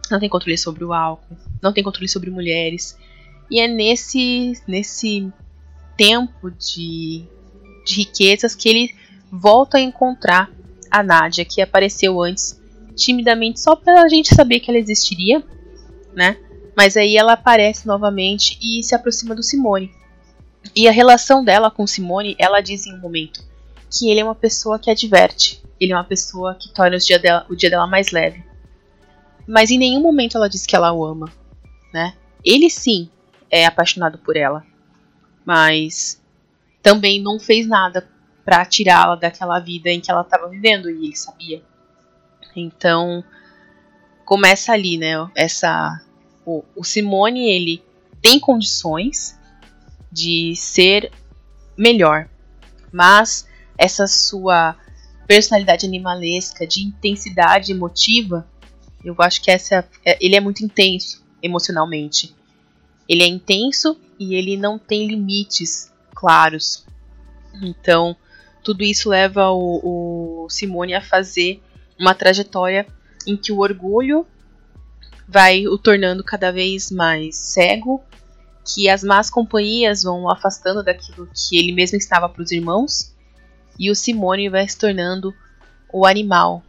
não tem controle sobre o álcool, não tem controle sobre mulheres. E é nesse, nesse tempo de, de riquezas que ele volta a encontrar a Nádia, que apareceu antes timidamente só para a gente saber que ela existiria, né? Mas aí ela aparece novamente e se aproxima do Simone. E a relação dela com Simone, ela diz em um momento que ele é uma pessoa que adverte, ele é uma pessoa que torna o dia dela, o dia dela mais leve. Mas em nenhum momento ela diz que ela o ama, né? Ele sim é apaixonado por ela, mas também não fez nada para tirá-la daquela vida em que ela estava vivendo e ele sabia. Então começa ali, né? Essa o, o Simone ele tem condições de ser melhor, mas essa sua personalidade animalesca, de intensidade emotiva, eu acho que essa é, ele é muito intenso emocionalmente. Ele é intenso e ele não tem limites claros. Então, tudo isso leva o, o Simone a fazer uma trajetória em que o orgulho vai o tornando cada vez mais cego, que as más companhias vão o afastando daquilo que ele mesmo estava para os irmãos, e o Simone vai se tornando o animal,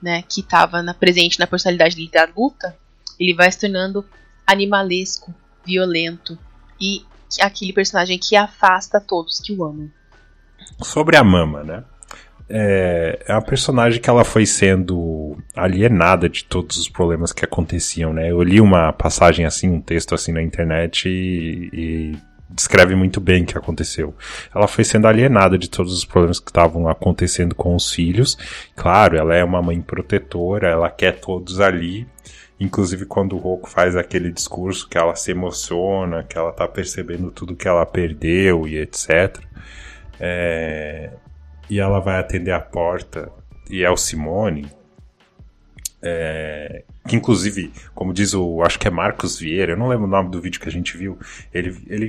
né, que estava na, presente na personalidade dele da luta, ele vai se tornando animalesco, violento e aquele personagem que afasta todos que o amam. Sobre a Mama, né? É, é uma personagem que ela foi sendo alienada de todos os problemas que aconteciam, né? Eu li uma passagem assim, um texto assim na internet e, e descreve muito bem o que aconteceu. Ela foi sendo alienada de todos os problemas que estavam acontecendo com os filhos. Claro, ela é uma mãe protetora, ela quer todos ali. Inclusive quando o Roku faz aquele discurso que ela se emociona, que ela tá percebendo tudo que ela perdeu e etc. É... E ela vai atender a porta e é o Simone, é, que inclusive, como diz o, acho que é Marcos Vieira, eu não lembro o nome do vídeo que a gente viu, ele, ele,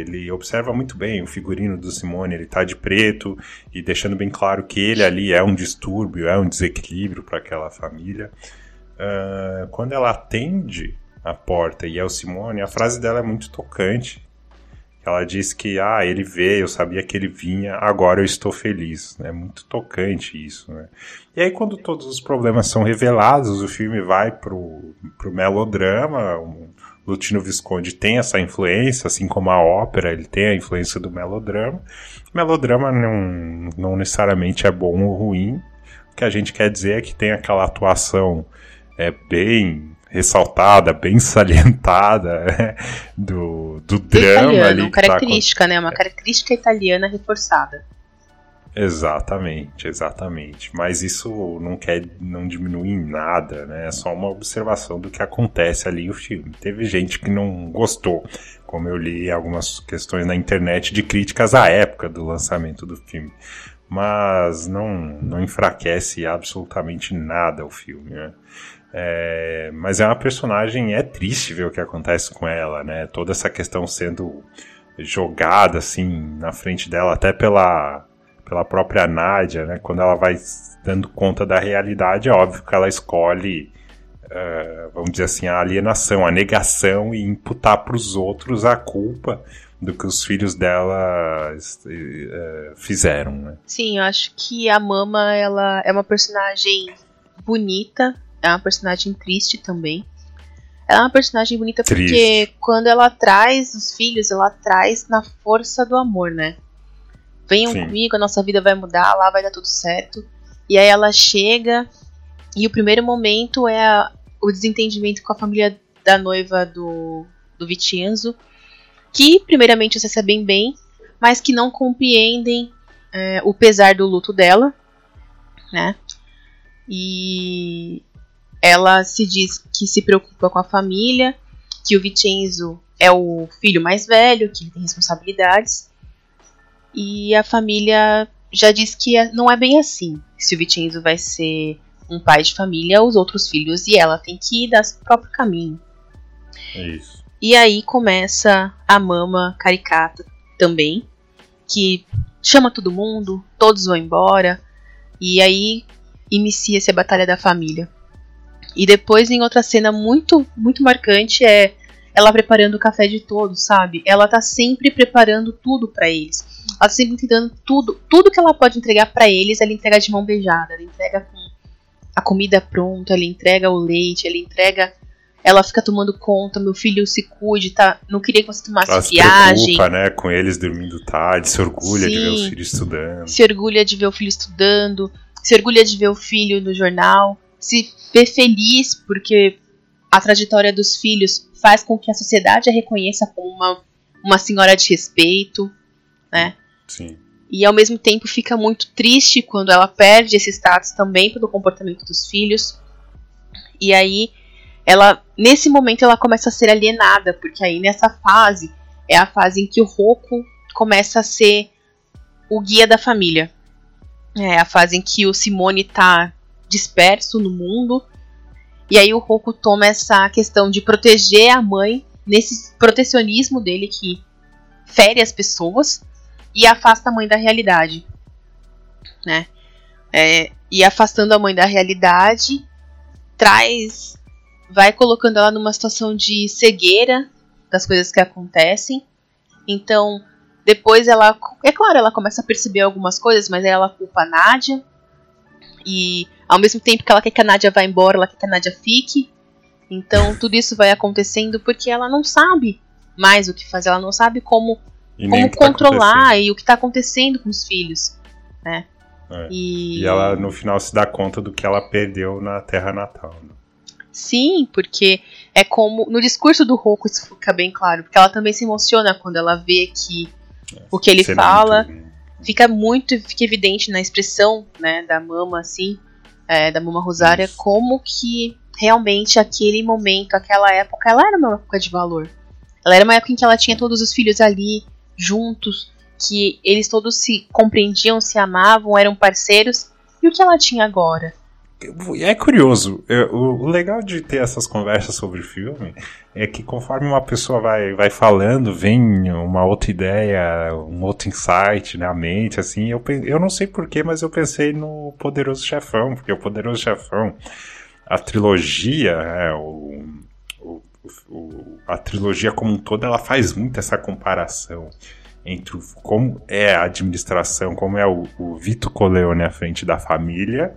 ele observa muito bem o figurino do Simone, ele tá de preto e deixando bem claro que ele ali é um distúrbio, é um desequilíbrio para aquela família. Uh, quando ela atende a porta e é o Simone, a frase dela é muito tocante, ela diz que, ah, ele veio, eu sabia que ele vinha, agora eu estou feliz. É muito tocante isso, né? E aí, quando todos os problemas são revelados, o filme vai pro, pro melodrama. Lutino Visconde tem essa influência, assim como a ópera, ele tem a influência do melodrama. O melodrama não, não necessariamente é bom ou ruim. O que a gente quer dizer é que tem aquela atuação é, bem ressaltada, bem salientada <laughs> né? do, do drama italiano, ali. Uma tá característica, tá... né? Uma característica italiana reforçada. Exatamente, exatamente. Mas isso não quer, não diminui em nada, né? É só uma observação do que acontece ali no filme. Teve gente que não gostou, como eu li algumas questões na internet de críticas à época do lançamento do filme. Mas não, não enfraquece absolutamente nada o filme, né? É, mas é uma personagem, é triste ver o que acontece com ela, né? Toda essa questão sendo jogada assim na frente dela, até pela, pela própria Nádia, né? Quando ela vai dando conta da realidade, é óbvio que ela escolhe uh, vamos dizer assim, a alienação, a negação e imputar para os outros a culpa do que os filhos dela uh, fizeram, né? Sim, eu acho que a Mama ela é uma personagem bonita, é uma personagem triste também. Ela é uma personagem bonita triste. porque quando ela traz os filhos, ela traz na força do amor, né? Venham Sim. comigo, a nossa vida vai mudar, lá vai dar tudo certo. E aí ela chega e o primeiro momento é a, o desentendimento com a família da noiva do, do Vicenzo, que primeiramente os recebem bem, mas que não compreendem é, o pesar do luto dela, né? E ela se diz que se preocupa com a família, que o Vicenzo é o filho mais velho, que tem responsabilidades. E a família já diz que é, não é bem assim. Se o Vicenzo vai ser um pai de família, os outros filhos e ela tem que ir dar seu próprio caminho. É isso. E aí começa a mama caricata também, que chama todo mundo, todos vão embora, e aí inicia-se a batalha da família. E depois, em outra cena muito, muito marcante, é ela preparando o café de todos, sabe? Ela tá sempre preparando tudo para eles. Ela tá sempre tentando tudo, tudo que ela pode entregar para eles, ela entrega de mão beijada, ela entrega com a comida pronta, ela entrega o leite, ela entrega ela fica tomando conta, meu filho se cuide, tá? Não queria que você tomasse ela viagem. Se preocupa, né, com eles dormindo tarde, se orgulha Sim, de ver o filho estudando. Se orgulha de ver o filho estudando, se orgulha de ver o filho no jornal, se vê feliz porque a trajetória dos filhos faz com que a sociedade a reconheça como uma, uma senhora de respeito, né? Sim. E ao mesmo tempo fica muito triste quando ela perde esse status também pelo comportamento dos filhos. E aí ela nesse momento ela começa a ser alienada, porque aí nessa fase é a fase em que o Roku começa a ser o guia da família. É a fase em que o Simone tá disperso no mundo. E aí o Roku toma essa questão de proteger a mãe nesse protecionismo dele que fere as pessoas e afasta a mãe da realidade, né? É, e afastando a mãe da realidade traz vai colocando ela numa situação de cegueira das coisas que acontecem. Então, depois ela, é claro, ela começa a perceber algumas coisas, mas aí ela culpa a Nádia. E ao mesmo tempo que ela quer que a Nádia vá embora, ela quer que a Nádia fique. Então, tudo isso vai acontecendo porque ela não sabe mais o que fazer, ela não sabe como, como tá controlar tá e o que está acontecendo com os filhos, né? É. E... e... ela no final se dá conta do que ela perdeu na terra natal. Né? Sim, porque é como. No discurso do Roku isso fica bem claro, porque ela também se emociona quando ela vê que é, o que ele fala muito, né? fica muito. fica evidente na expressão né, da mama, assim, é, da mama Rosária, como que realmente aquele momento, aquela época, ela era uma época de valor. Ela era uma época em que ela tinha todos os filhos ali, juntos, que eles todos se compreendiam, se amavam, eram parceiros. E o que ela tinha agora? É curioso. o legal de ter essas conversas sobre filme é que conforme uma pessoa vai, vai falando, vem uma outra ideia, um outro insight na mente, assim. Eu, eu não sei porquê, mas eu pensei no Poderoso Chefão, porque o Poderoso Chefão, a trilogia, é, o, o, o, a trilogia como um todo, ela faz muito essa comparação entre como é a administração, como é o, o Vito Coleone à frente da família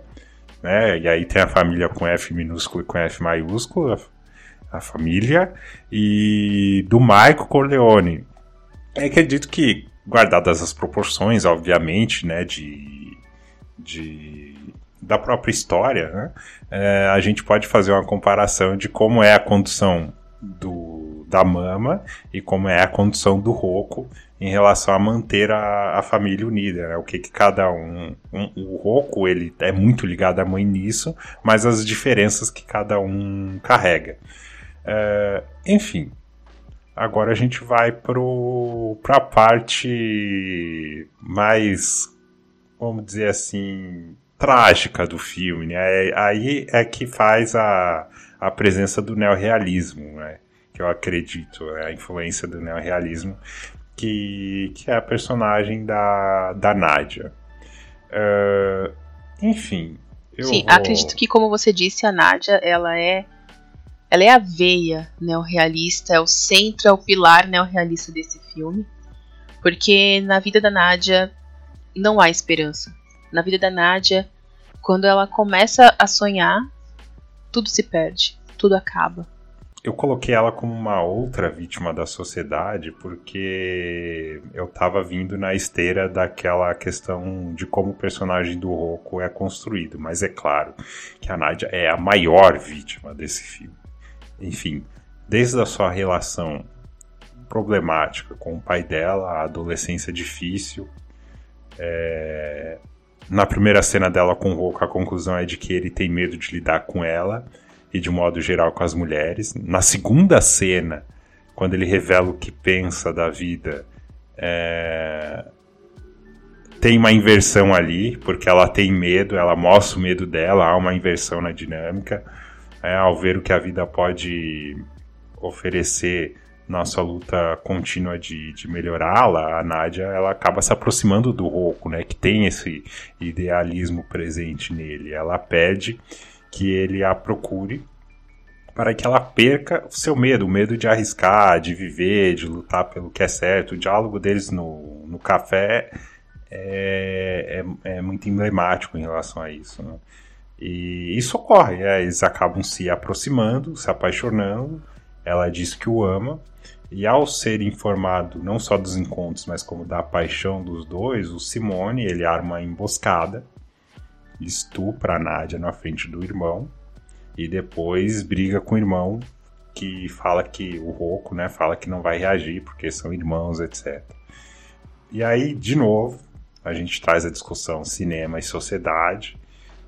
né? E aí tem a família com F minúsculo e com F maiúsculo, a, a família, e do Michael Corleone. Eu acredito que, guardadas as proporções, obviamente, né, de, de da própria história, né, é, a gente pode fazer uma comparação de como é a condução do, da mama e como é a condução do Roco em relação a manter a, a família unida, né? O que, que cada um, um, O Roku, ele é muito ligado à mãe nisso, mas as diferenças que cada um carrega. É, enfim, agora a gente vai para a parte mais, vamos dizer assim, trágica do filme, né? Aí é que faz a, a presença do neorrealismo, né? Que eu acredito, é a influência do neorrealismo, que, que é a personagem da, da Nádia. Uh, enfim. Sim, vou... acredito que, como você disse, a Nádia ela é ela é a veia neorrealista, é o centro, é o pilar neorrealista desse filme. Porque na vida da Nádia não há esperança. Na vida da Nádia, quando ela começa a sonhar, tudo se perde, tudo acaba. Eu coloquei ela como uma outra vítima da sociedade porque eu tava vindo na esteira daquela questão de como o personagem do Roku é construído, mas é claro que a Nádia é a maior vítima desse filme. Enfim, desde a sua relação problemática com o pai dela, a adolescência difícil, é... na primeira cena dela com o Roku, a conclusão é de que ele tem medo de lidar com ela e de modo geral com as mulheres. Na segunda cena, quando ele revela o que pensa da vida, é... tem uma inversão ali, porque ela tem medo, ela mostra o medo dela, há uma inversão na dinâmica. É, ao ver o que a vida pode oferecer nossa luta contínua de, de melhorá-la, a Nádia ela acaba se aproximando do Roku, né, que tem esse idealismo presente nele. Ela pede que ele a procure para que ela perca o seu medo, o medo de arriscar, de viver, de lutar pelo que é certo. O diálogo deles no, no café é, é, é muito emblemático em relação a isso. Né? E isso ocorre, né? eles acabam se aproximando, se apaixonando. Ela diz que o ama, e ao ser informado não só dos encontros, mas como da paixão dos dois, o Simone ele arma uma emboscada estupra a Nádia na frente do irmão e depois briga com o irmão que fala que o Roco, né, fala que não vai reagir porque são irmãos, etc. E aí, de novo, a gente traz a discussão cinema e sociedade,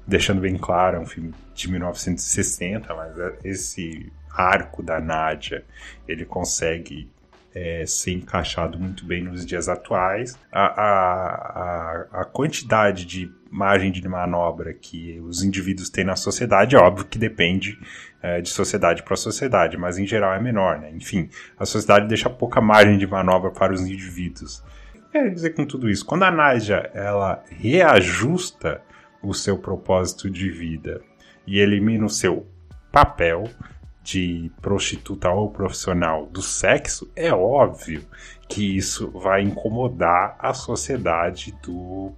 deixando bem claro, é um filme de 1960, mas esse arco da Nádia, ele consegue é, ser encaixado muito bem nos dias atuais. A, a, a, quantidade de margem de manobra que os indivíduos têm na sociedade, é óbvio que depende é, de sociedade para sociedade, mas em geral é menor, né? Enfim, a sociedade deixa pouca margem de manobra para os indivíduos. Quer dizer com tudo isso, quando a Naja ela reajusta o seu propósito de vida e elimina o seu papel, de prostituta ou profissional do sexo, é óbvio que isso vai incomodar a sociedade do,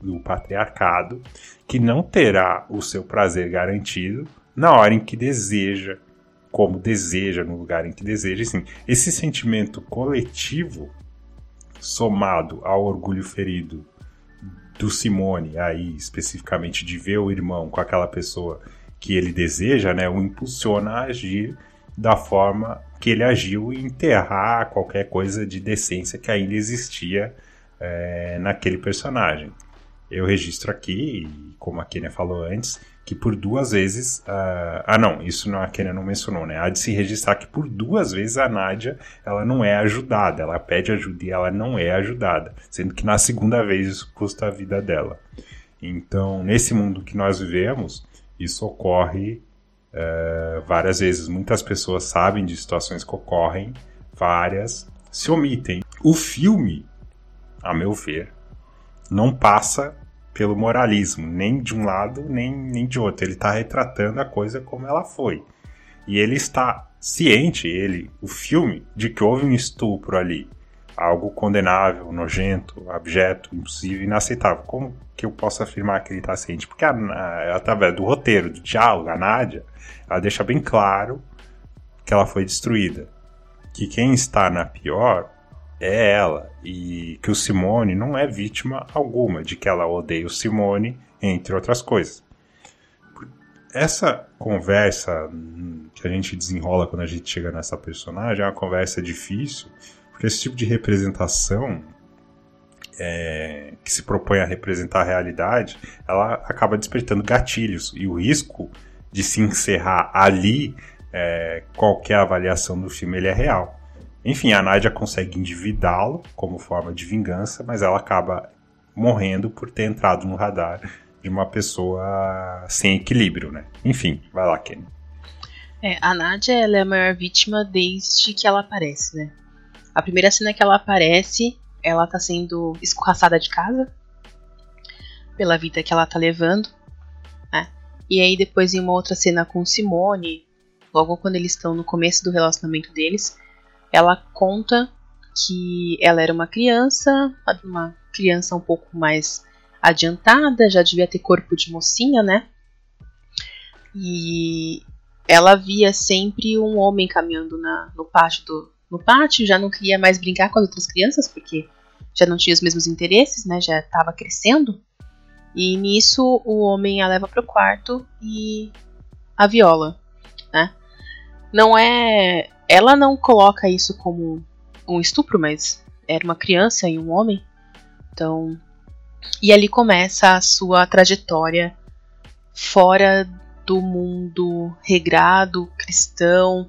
do patriarcado, que não terá o seu prazer garantido na hora em que deseja, como deseja, no lugar em que deseja. Assim, esse sentimento coletivo, somado ao orgulho ferido do Simone, aí especificamente de ver o irmão com aquela pessoa que ele deseja, né, o impulsiona a agir da forma que ele agiu e enterrar qualquer coisa de decência que ainda existia é, naquele personagem. Eu registro aqui, como a Kenia falou antes, que por duas vezes. Uh, ah, não, isso não, a Kenia não mencionou, né? Há de se registrar que por duas vezes a Nádia ela não é ajudada. Ela pede ajuda e ela não é ajudada. Sendo que na segunda vez isso custa a vida dela. Então, nesse mundo que nós vivemos, isso ocorre é, várias vezes. Muitas pessoas sabem de situações que ocorrem, várias se omitem. O filme, a meu ver, não passa pelo moralismo, nem de um lado nem, nem de outro. Ele está retratando a coisa como ela foi. E ele está ciente, ele, o filme, de que houve um estupro ali algo condenável, nojento, abjeto, impossível, inaceitável. Como que eu posso afirmar que ele está ciente? Porque a, a, através do roteiro, do diálogo, a Nádia, ela deixa bem claro que ela foi destruída. Que quem está na pior é ela. E que o Simone não é vítima alguma de que ela odeia o Simone, entre outras coisas. Essa conversa que a gente desenrola quando a gente chega nessa personagem é uma conversa difícil porque esse tipo de representação é, que se propõe a representar a realidade, ela acaba despertando gatilhos. E o risco de se encerrar ali, é, qualquer avaliação do filme, ele é real. Enfim, a Nádia consegue endividá-lo como forma de vingança, mas ela acaba morrendo por ter entrado no radar de uma pessoa sem equilíbrio, né? Enfim, vai lá, Kenny. É, a Nádia ela é a maior vítima desde que ela aparece, né? A primeira cena que ela aparece, ela tá sendo escorraçada de casa pela vida que ela tá levando, né? E aí depois em uma outra cena com Simone, logo quando eles estão no começo do relacionamento deles, ela conta que ela era uma criança, uma criança um pouco mais adiantada, já devia ter corpo de mocinha, né? E ela via sempre um homem caminhando na, no pátio do, no pátio, já não queria mais brincar com as outras crianças porque já não tinha os mesmos interesses, né? Já estava crescendo. E nisso o homem a leva para o quarto e a viola, né? Não é, ela não coloca isso como um estupro, mas era uma criança e um homem. Então, e ali começa a sua trajetória fora do mundo regrado, cristão.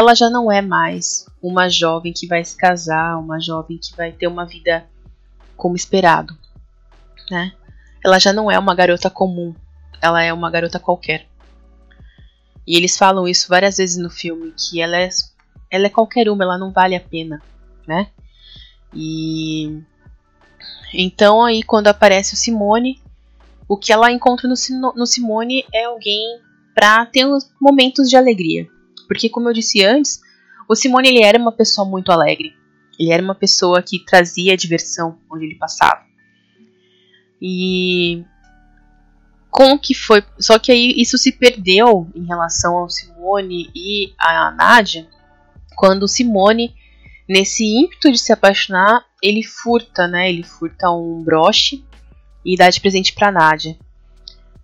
Ela já não é mais uma jovem que vai se casar, uma jovem que vai ter uma vida como esperado, né? Ela já não é uma garota comum, ela é uma garota qualquer. E eles falam isso várias vezes no filme, que ela é, ela é qualquer uma, ela não vale a pena, né? E então aí quando aparece o Simone, o que ela encontra no, no Simone é alguém para ter momentos de alegria. Porque como eu disse antes, o Simone ele era uma pessoa muito alegre. Ele era uma pessoa que trazia diversão onde ele passava. E com que foi, só que aí isso se perdeu em relação ao Simone e a Nádia, quando o Simone nesse ímpeto de se apaixonar, ele furta, né? Ele furta um broche e dá de presente para Nádia.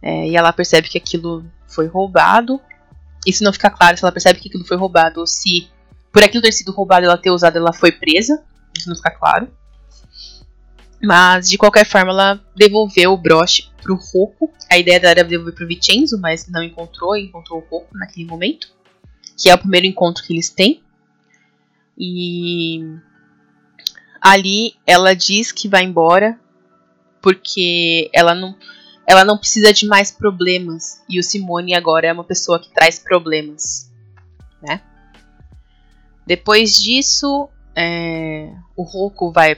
É, e ela percebe que aquilo foi roubado. Isso não fica claro se ela percebe que aquilo foi roubado ou se, por aquilo ter sido roubado ela ter usado, ela foi presa. Isso não fica claro. Mas, de qualquer forma, ela devolveu o broche pro Rocco. A ideia dela era devolver pro Vincenzo, mas não encontrou, encontrou o Rocco naquele momento. Que é o primeiro encontro que eles têm. E ali ela diz que vai embora porque ela não ela não precisa de mais problemas e o Simone agora é uma pessoa que traz problemas, né? Depois disso, é, o Roku vai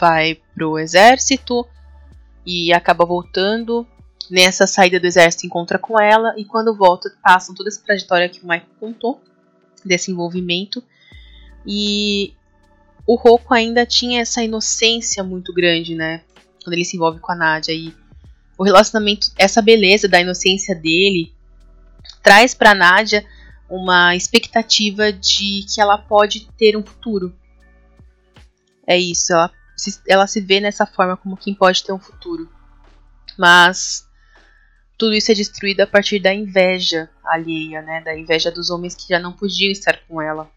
vai pro exército e acaba voltando. Nessa saída do exército encontra com ela e quando volta passam toda essa trajetória que o Michael contou desse envolvimento. E o Roku ainda tinha essa inocência muito grande, né? Quando ele se envolve com a Nadia. E o relacionamento, essa beleza da inocência dele, traz pra Nadia uma expectativa de que ela pode ter um futuro. É isso, ela se, ela se vê nessa forma como quem pode ter um futuro. Mas tudo isso é destruído a partir da inveja alheia, né? Da inveja dos homens que já não podiam estar com ela.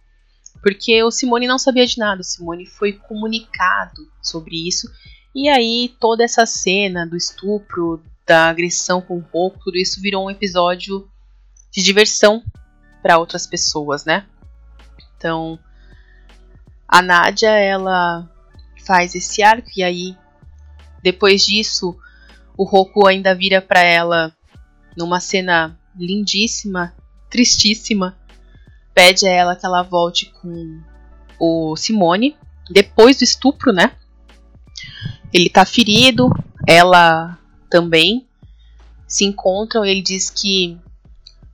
Porque o Simone não sabia de nada, o Simone foi comunicado sobre isso. E aí toda essa cena do estupro, da agressão com o Roku, tudo isso virou um episódio de diversão para outras pessoas, né? Então, a Nádia, ela faz esse arco e aí depois disso o Roku ainda vira para ela numa cena lindíssima, tristíssima, pede a ela que ela volte com o Simone depois do estupro, né? Ele tá ferido, ela também se encontram. Ele diz que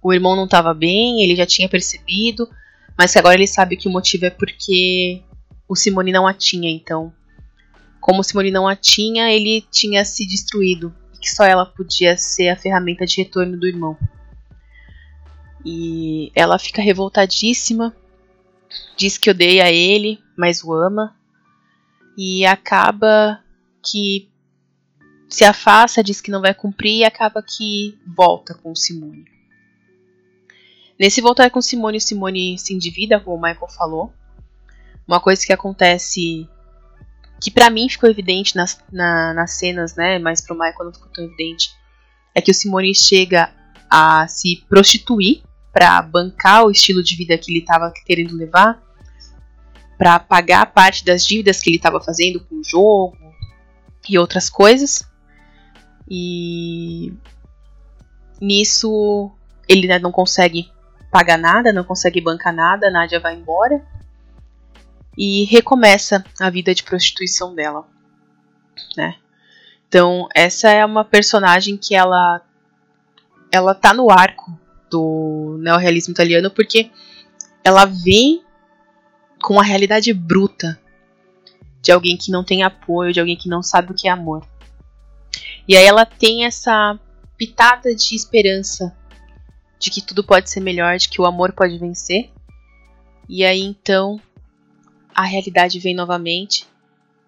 o irmão não estava bem, ele já tinha percebido, mas que agora ele sabe que o motivo é porque o Simone não a tinha. Então, como o Simone não a tinha, ele tinha se destruído e que só ela podia ser a ferramenta de retorno do irmão. E ela fica revoltadíssima, diz que odeia ele, mas o ama, e acaba que se afasta, diz que não vai cumprir e acaba que volta com Simone. Nesse voltar com Simone, Simone se endivida, como o Michael falou. Uma coisa que acontece que para mim ficou evidente nas, na, nas cenas, né? Mas pro Michael não ficou tão evidente. É que o Simone chega a se prostituir para bancar o estilo de vida que ele estava querendo levar, para pagar parte das dívidas que ele estava fazendo com o jogo e outras coisas. E nisso ele né, não consegue pagar nada, não consegue bancar nada, a Nádia vai embora e recomeça a vida de prostituição dela, né? Então, essa é uma personagem que ela ela tá no arco do neorrealismo italiano, porque ela vem com a realidade bruta de alguém que não tem apoio, de alguém que não sabe o que é amor. E aí ela tem essa pitada de esperança de que tudo pode ser melhor, de que o amor pode vencer. E aí então a realidade vem novamente,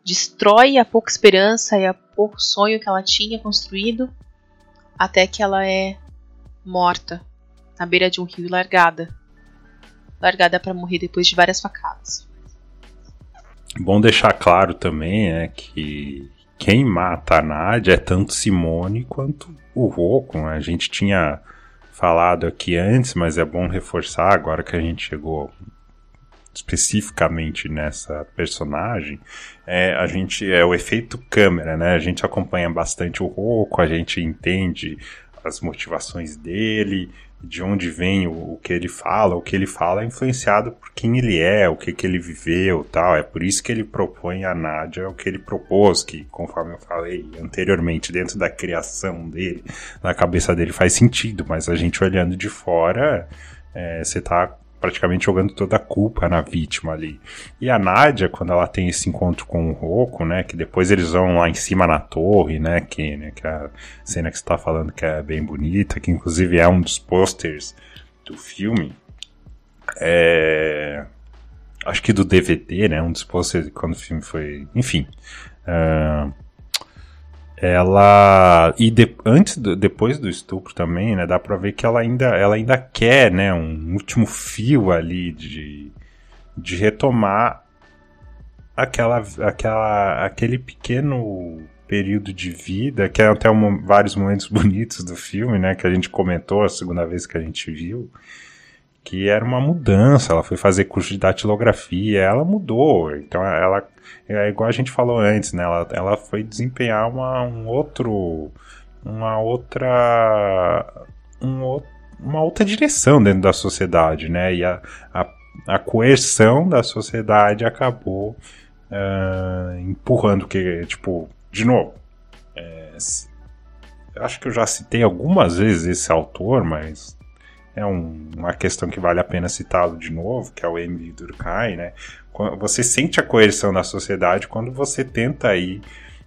destrói a pouca esperança e a pouco sonho que ela tinha construído, até que ela é morta na beira de um rio largada. Largada para morrer depois de várias facadas. Bom deixar claro também é que quem mata a Nádia é tanto Simone quanto o Rocco. Né? A gente tinha falado aqui antes, mas é bom reforçar agora que a gente chegou especificamente nessa personagem, é, a gente é o efeito câmera, né? A gente acompanha bastante o Rocco, a gente entende as motivações dele, de onde vem o, o, que ele fala, o que ele fala é influenciado por quem ele é, o que, que ele viveu tal. É por isso que ele propõe a Nádia o que ele propôs, que conforme eu falei anteriormente, dentro da criação dele, na cabeça dele faz sentido, mas a gente olhando de fora, é, você tá praticamente jogando toda a culpa na vítima ali. E a Nádia, quando ela tem esse encontro com o Roku, né, que depois eles vão lá em cima na torre, né, que, né, que é a cena que você tá falando que é bem bonita, que inclusive é um dos posters do filme, é... acho que do DVD, né, um dos posters quando o filme foi, enfim... Uh ela e de, antes do, depois do estupro também, né, dá para ver que ela ainda ela ainda quer, né, um último fio ali de, de retomar aquela aquela aquele pequeno período de vida, que é até um, vários momentos <laughs> bonitos do filme, né, que a gente comentou a segunda vez que a gente viu, que era uma mudança, ela foi fazer curso de datilografia, ela mudou, então ela é igual a gente falou antes, né? Ela, ela foi desempenhar uma, um outro. Uma outra. Um, uma outra direção dentro da sociedade, né? E a, a, a coerção da sociedade acabou uh, empurrando que, tipo, de novo. É, acho que eu já citei algumas vezes esse autor, mas é um, uma questão que vale a pena citá-lo de novo, que é o Emily Durkheim, né? Você sente a coerção da sociedade quando você tenta ir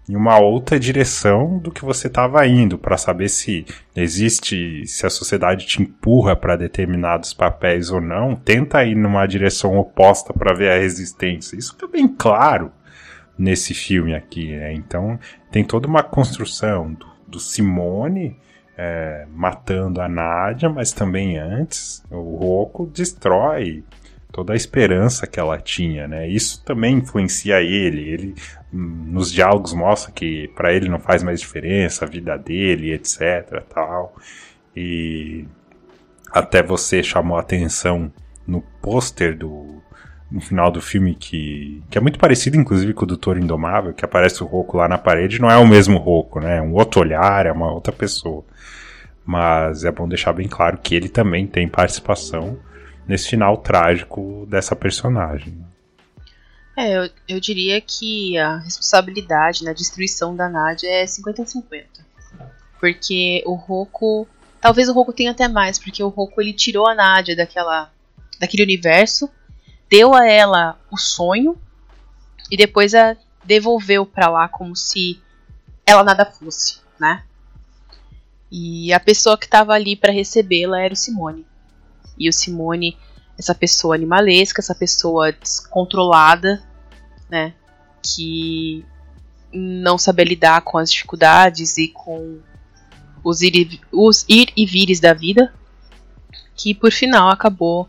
em uma outra direção do que você estava indo, para saber se existe, se a sociedade te empurra para determinados papéis ou não, tenta ir numa direção oposta para ver a resistência. Isso fica bem claro nesse filme aqui, né? Então tem toda uma construção do, do Simone é, matando a Nádia, mas também antes o Rocco destrói toda a esperança que ela tinha, né? Isso também influencia ele. Ele nos diálogos mostra que para ele não faz mais diferença a vida dele, etc, tal. E até você chamou a atenção no pôster do no final do filme que, que é muito parecido inclusive com o Doutor Indomável, que aparece o Roco lá na parede, não é o mesmo Roco, né? É um outro olhar, é uma outra pessoa. Mas é bom deixar bem claro que ele também tem participação nesse final trágico dessa personagem. É, eu, eu diria que a responsabilidade na destruição da Nadia é 50-50. Porque o Roku. Talvez o Roku tenha até mais, porque o Roku ele tirou a Nadia daquela, daquele universo, deu a ela o sonho e depois a devolveu para lá como se ela nada fosse, né? E a pessoa que estava ali para recebê-la era o Simone. E o Simone, essa pessoa animalesca, essa pessoa descontrolada, né? Que não sabe lidar com as dificuldades e com os ir, e, os ir e vires da vida, que por final acabou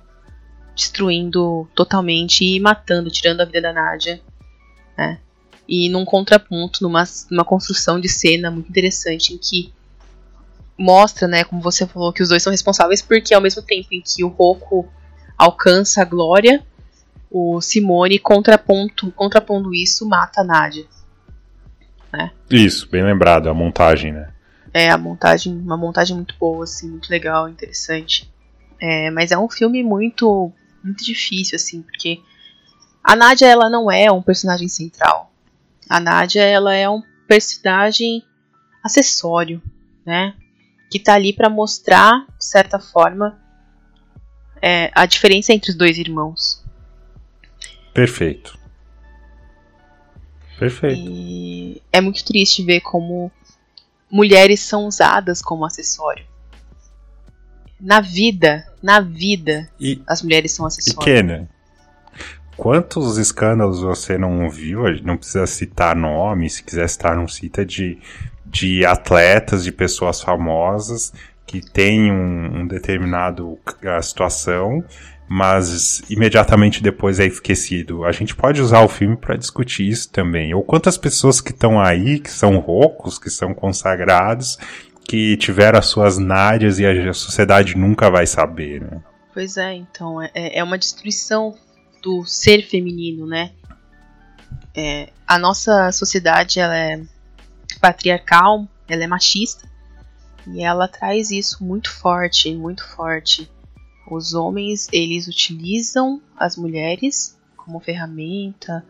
destruindo totalmente e matando, tirando a vida da Nadia, né? E num contraponto, numa, numa construção de cena muito interessante em que mostra, né, como você falou, que os dois são responsáveis, porque ao mesmo tempo em que o Roku alcança a glória, o Simone, contraponto, contrapondo isso, mata a Nadia. Né? Isso, bem lembrado, a montagem, né? É, a montagem, uma montagem muito boa, assim, muito legal, interessante. É, mas é um filme muito, muito difícil, assim, porque a Nadia, ela não é um personagem central. A Nadia, ela é um personagem acessório, né? que tá ali para mostrar, de certa forma, é, a diferença entre os dois irmãos. Perfeito. Perfeito. E é muito triste ver como mulheres são usadas como acessório. Na vida, na vida, e, as mulheres são acessórios. E Kena, quantos escândalos você não viu? Não precisa citar nome, se quiser citar, não cita de, de atletas, de pessoas famosas que têm um, um determinado a situação, mas imediatamente depois é esquecido. A gente pode usar o filme para discutir isso também. Ou quantas pessoas que estão aí, que são roucos, que são consagrados, que tiveram as suas nádeas e a sociedade nunca vai saber, né? Pois é, então, é, é uma destruição do ser feminino, né? É, a nossa sociedade, ela é patriarcal, ela é machista, e ela traz isso muito forte, muito forte. Os homens, eles utilizam as mulheres como ferramenta,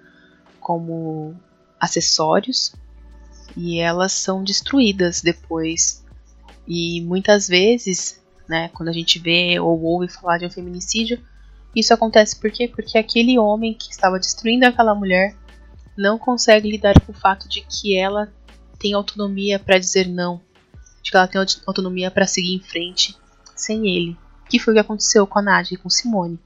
como acessórios, e elas são destruídas depois e muitas vezes, né, quando a gente vê ou ouve falar de um feminicídio, isso acontece por quê? Porque aquele homem que estava destruindo aquela mulher não consegue lidar com o fato de que ela tem autonomia para dizer não, de que ela tem autonomia para seguir em frente sem ele. Que foi o que aconteceu com a Nádia e com Simone.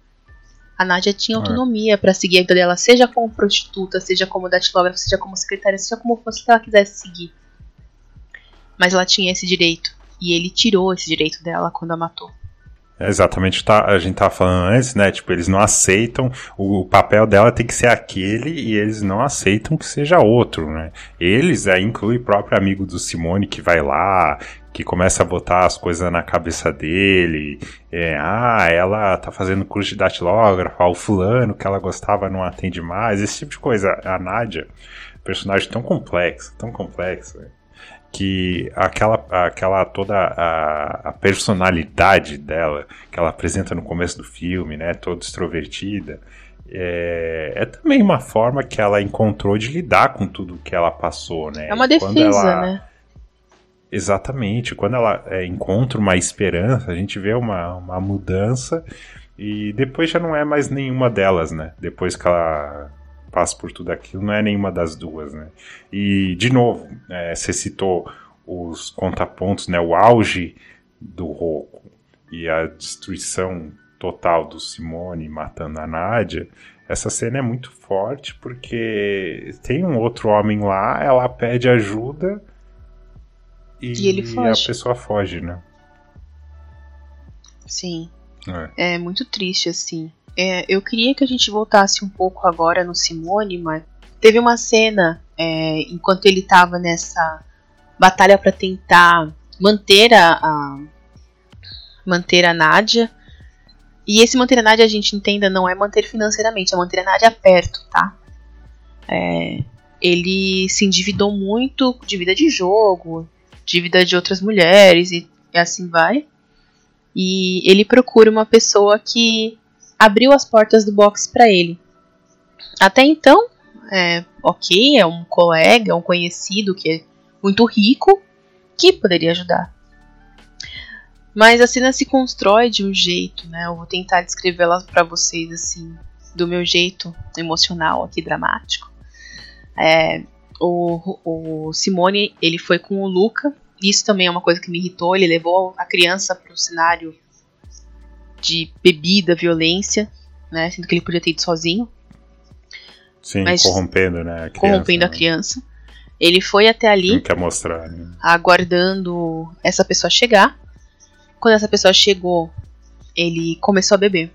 A Nádia tinha é. autonomia é. para seguir a vida dela, seja como prostituta, seja como datilógrafa, seja como secretária, seja como fosse que ela quisesse seguir. Mas ela tinha esse direito. E ele tirou esse direito dela quando a matou. É exatamente, tá, a gente tava falando antes, né? Tipo, eles não aceitam, o, papel dela tem que ser aquele e eles não aceitam que seja outro, né? Eles, aí inclui o próprio amigo do Simone que vai lá, que começa a botar as coisas na cabeça dele. É, ah, ela tá fazendo curso de datilógrafo, o fulano que ela gostava não atende mais, esse tipo de coisa. A Nádia, personagem tão complexo, tão complexo que aquela, aquela toda a, a, personalidade dela que ela apresenta no começo do filme, né, toda extrovertida, é, é, também uma forma que ela encontrou de lidar com tudo que ela passou, né? É uma defesa, ela, né? Exatamente. Quando ela é, encontra uma esperança, a gente vê uma, uma mudança e depois já não é mais nenhuma delas, né? Depois que ela passa por tudo aquilo, não é nenhuma das duas, né? E, de novo, é, você citou os contrapontos, né? O auge do Roku e a destruição total do Simone matando a Nádia. Essa cena é muito forte porque tem um outro homem lá, ela pede ajuda e, e a pessoa foge, né? Sim. É. é muito triste, assim. É, eu queria que a gente voltasse um pouco agora no Simone, mas teve uma cena é, enquanto ele estava nessa batalha para tentar manter a, a, manter a Nádia. E esse manter a Nádia, a gente entenda, não é manter financeiramente, é manter a Nádia perto, tá? É, ele se endividou muito, dívida de jogo, dívida de outras mulheres e, e assim vai. E ele procura uma pessoa que abriu as portas do box para ele. Até então, é, ok, é um colega, é um conhecido que é muito rico que poderia ajudar. Mas a cena se constrói de um jeito, né? Eu vou tentar descrevê-la para vocês assim, do meu jeito emocional aqui dramático. É, o, o Simone ele foi com o Luca. Isso também é uma coisa que me irritou. Ele levou a criança para o cenário de bebida, violência, né? Sendo que ele podia ter ido sozinho. Sim, mas corrompendo, né? A criança, corrompendo né? a criança. Ele foi até ali. Quer mostrar, né? Aguardando essa pessoa chegar. Quando essa pessoa chegou, ele começou a beber.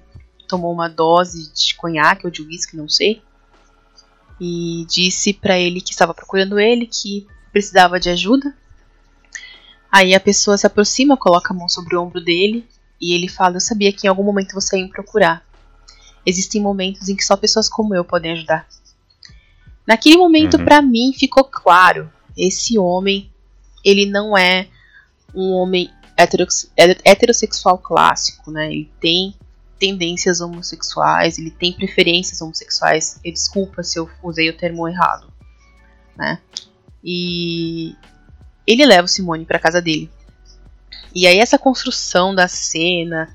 Tomou uma dose de conhaque ou de uísque, não sei. E disse para ele que estava procurando ele, que precisava de ajuda. Aí a pessoa se aproxima, coloca a mão sobre o ombro dele e ele fala: Eu sabia que em algum momento você ia me procurar. Existem momentos em que só pessoas como eu podem ajudar. Naquele momento, uhum. para mim, ficou claro: esse homem, ele não é um homem heterossexual clássico, né? Ele tem tendências homossexuais, ele tem preferências homossexuais. E desculpa se eu usei o termo errado, né? E ele leva o Simone para casa dele. E aí essa construção da cena,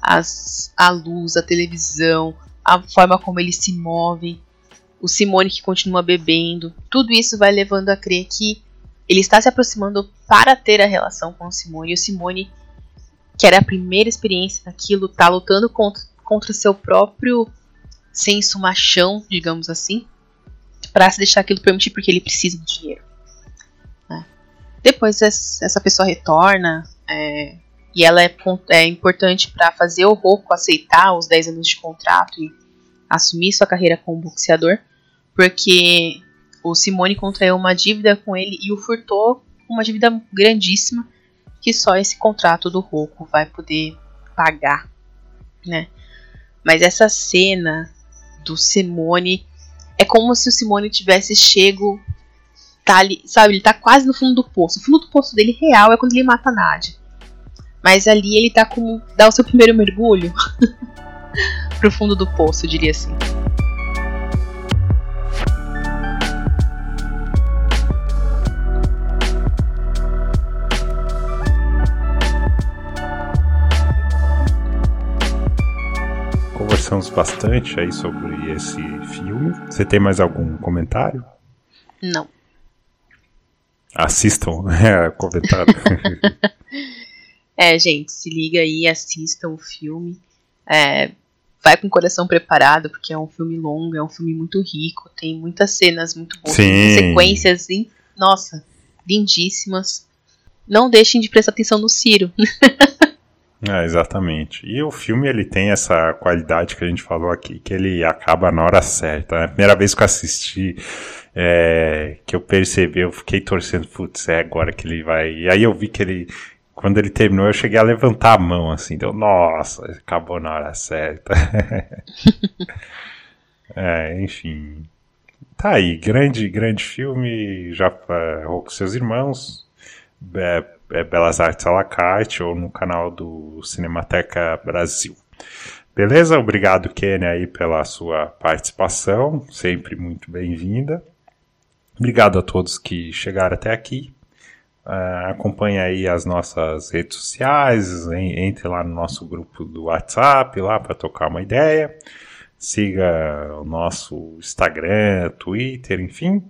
as, a luz, a televisão, a forma como eles se movem, o Simone que continua bebendo, tudo isso vai levando a crer que ele está se aproximando para ter a relação com o Simone. E o Simone, que era a primeira experiência daquilo, tá lutando contra, contra seu próprio senso machão, digamos assim, para se deixar aquilo permitir porque ele precisa de dinheiro. Depois essa pessoa retorna, é, e ela é, é importante para fazer o Roku aceitar os 10 anos de contrato e assumir sua carreira como boxeador, porque o Simone contraiu uma dívida com ele e o furtou uma dívida grandíssima que só esse contrato do Roku vai poder pagar, né? Mas essa cena do Simone é como se o Simone tivesse chego tá ali, sabe, ele tá quase no fundo do poço. O fundo do poço dele real é quando ele mata a Nadia. Mas ali ele tá como. dá o seu primeiro mergulho <laughs> pro fundo do poço, eu diria assim. Conversamos bastante aí sobre esse filme. Você tem mais algum comentário? Não. Assistam, é, comentário. <laughs> É, gente, se liga aí, assista o filme. É, vai com o coração preparado, porque é um filme longo, é um filme muito rico, tem muitas cenas muito boas, sequências, nossa, lindíssimas. Não deixem de prestar atenção no Ciro. <laughs> É, exatamente. E o filme ele tem essa qualidade que a gente falou aqui, que ele acaba na hora certa. Né? A primeira vez que eu assisti, é, que eu percebi, eu fiquei torcendo, putz, é agora que ele vai. E aí eu vi que ele quando ele terminou, eu cheguei a levantar a mão, assim, deu, nossa, acabou na hora certa. <laughs> é, enfim. Tá aí, grande, grande filme, já é, com seus irmãos, é, é Belas Artes à la carte, ou no canal do Cinemateca Brasil. Beleza? Obrigado, Kenny, aí pela sua participação, sempre muito bem-vinda. Obrigado a todos que chegaram até aqui. Uh, acompanhe aí as nossas redes sociais, entre lá no nosso grupo do WhatsApp lá para tocar uma ideia. Siga o nosso Instagram, Twitter, enfim,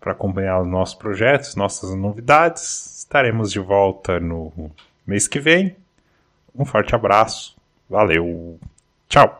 para acompanhar os nossos projetos, nossas novidades. Estaremos de volta no mês que vem. Um forte abraço. Valeu. Tchau.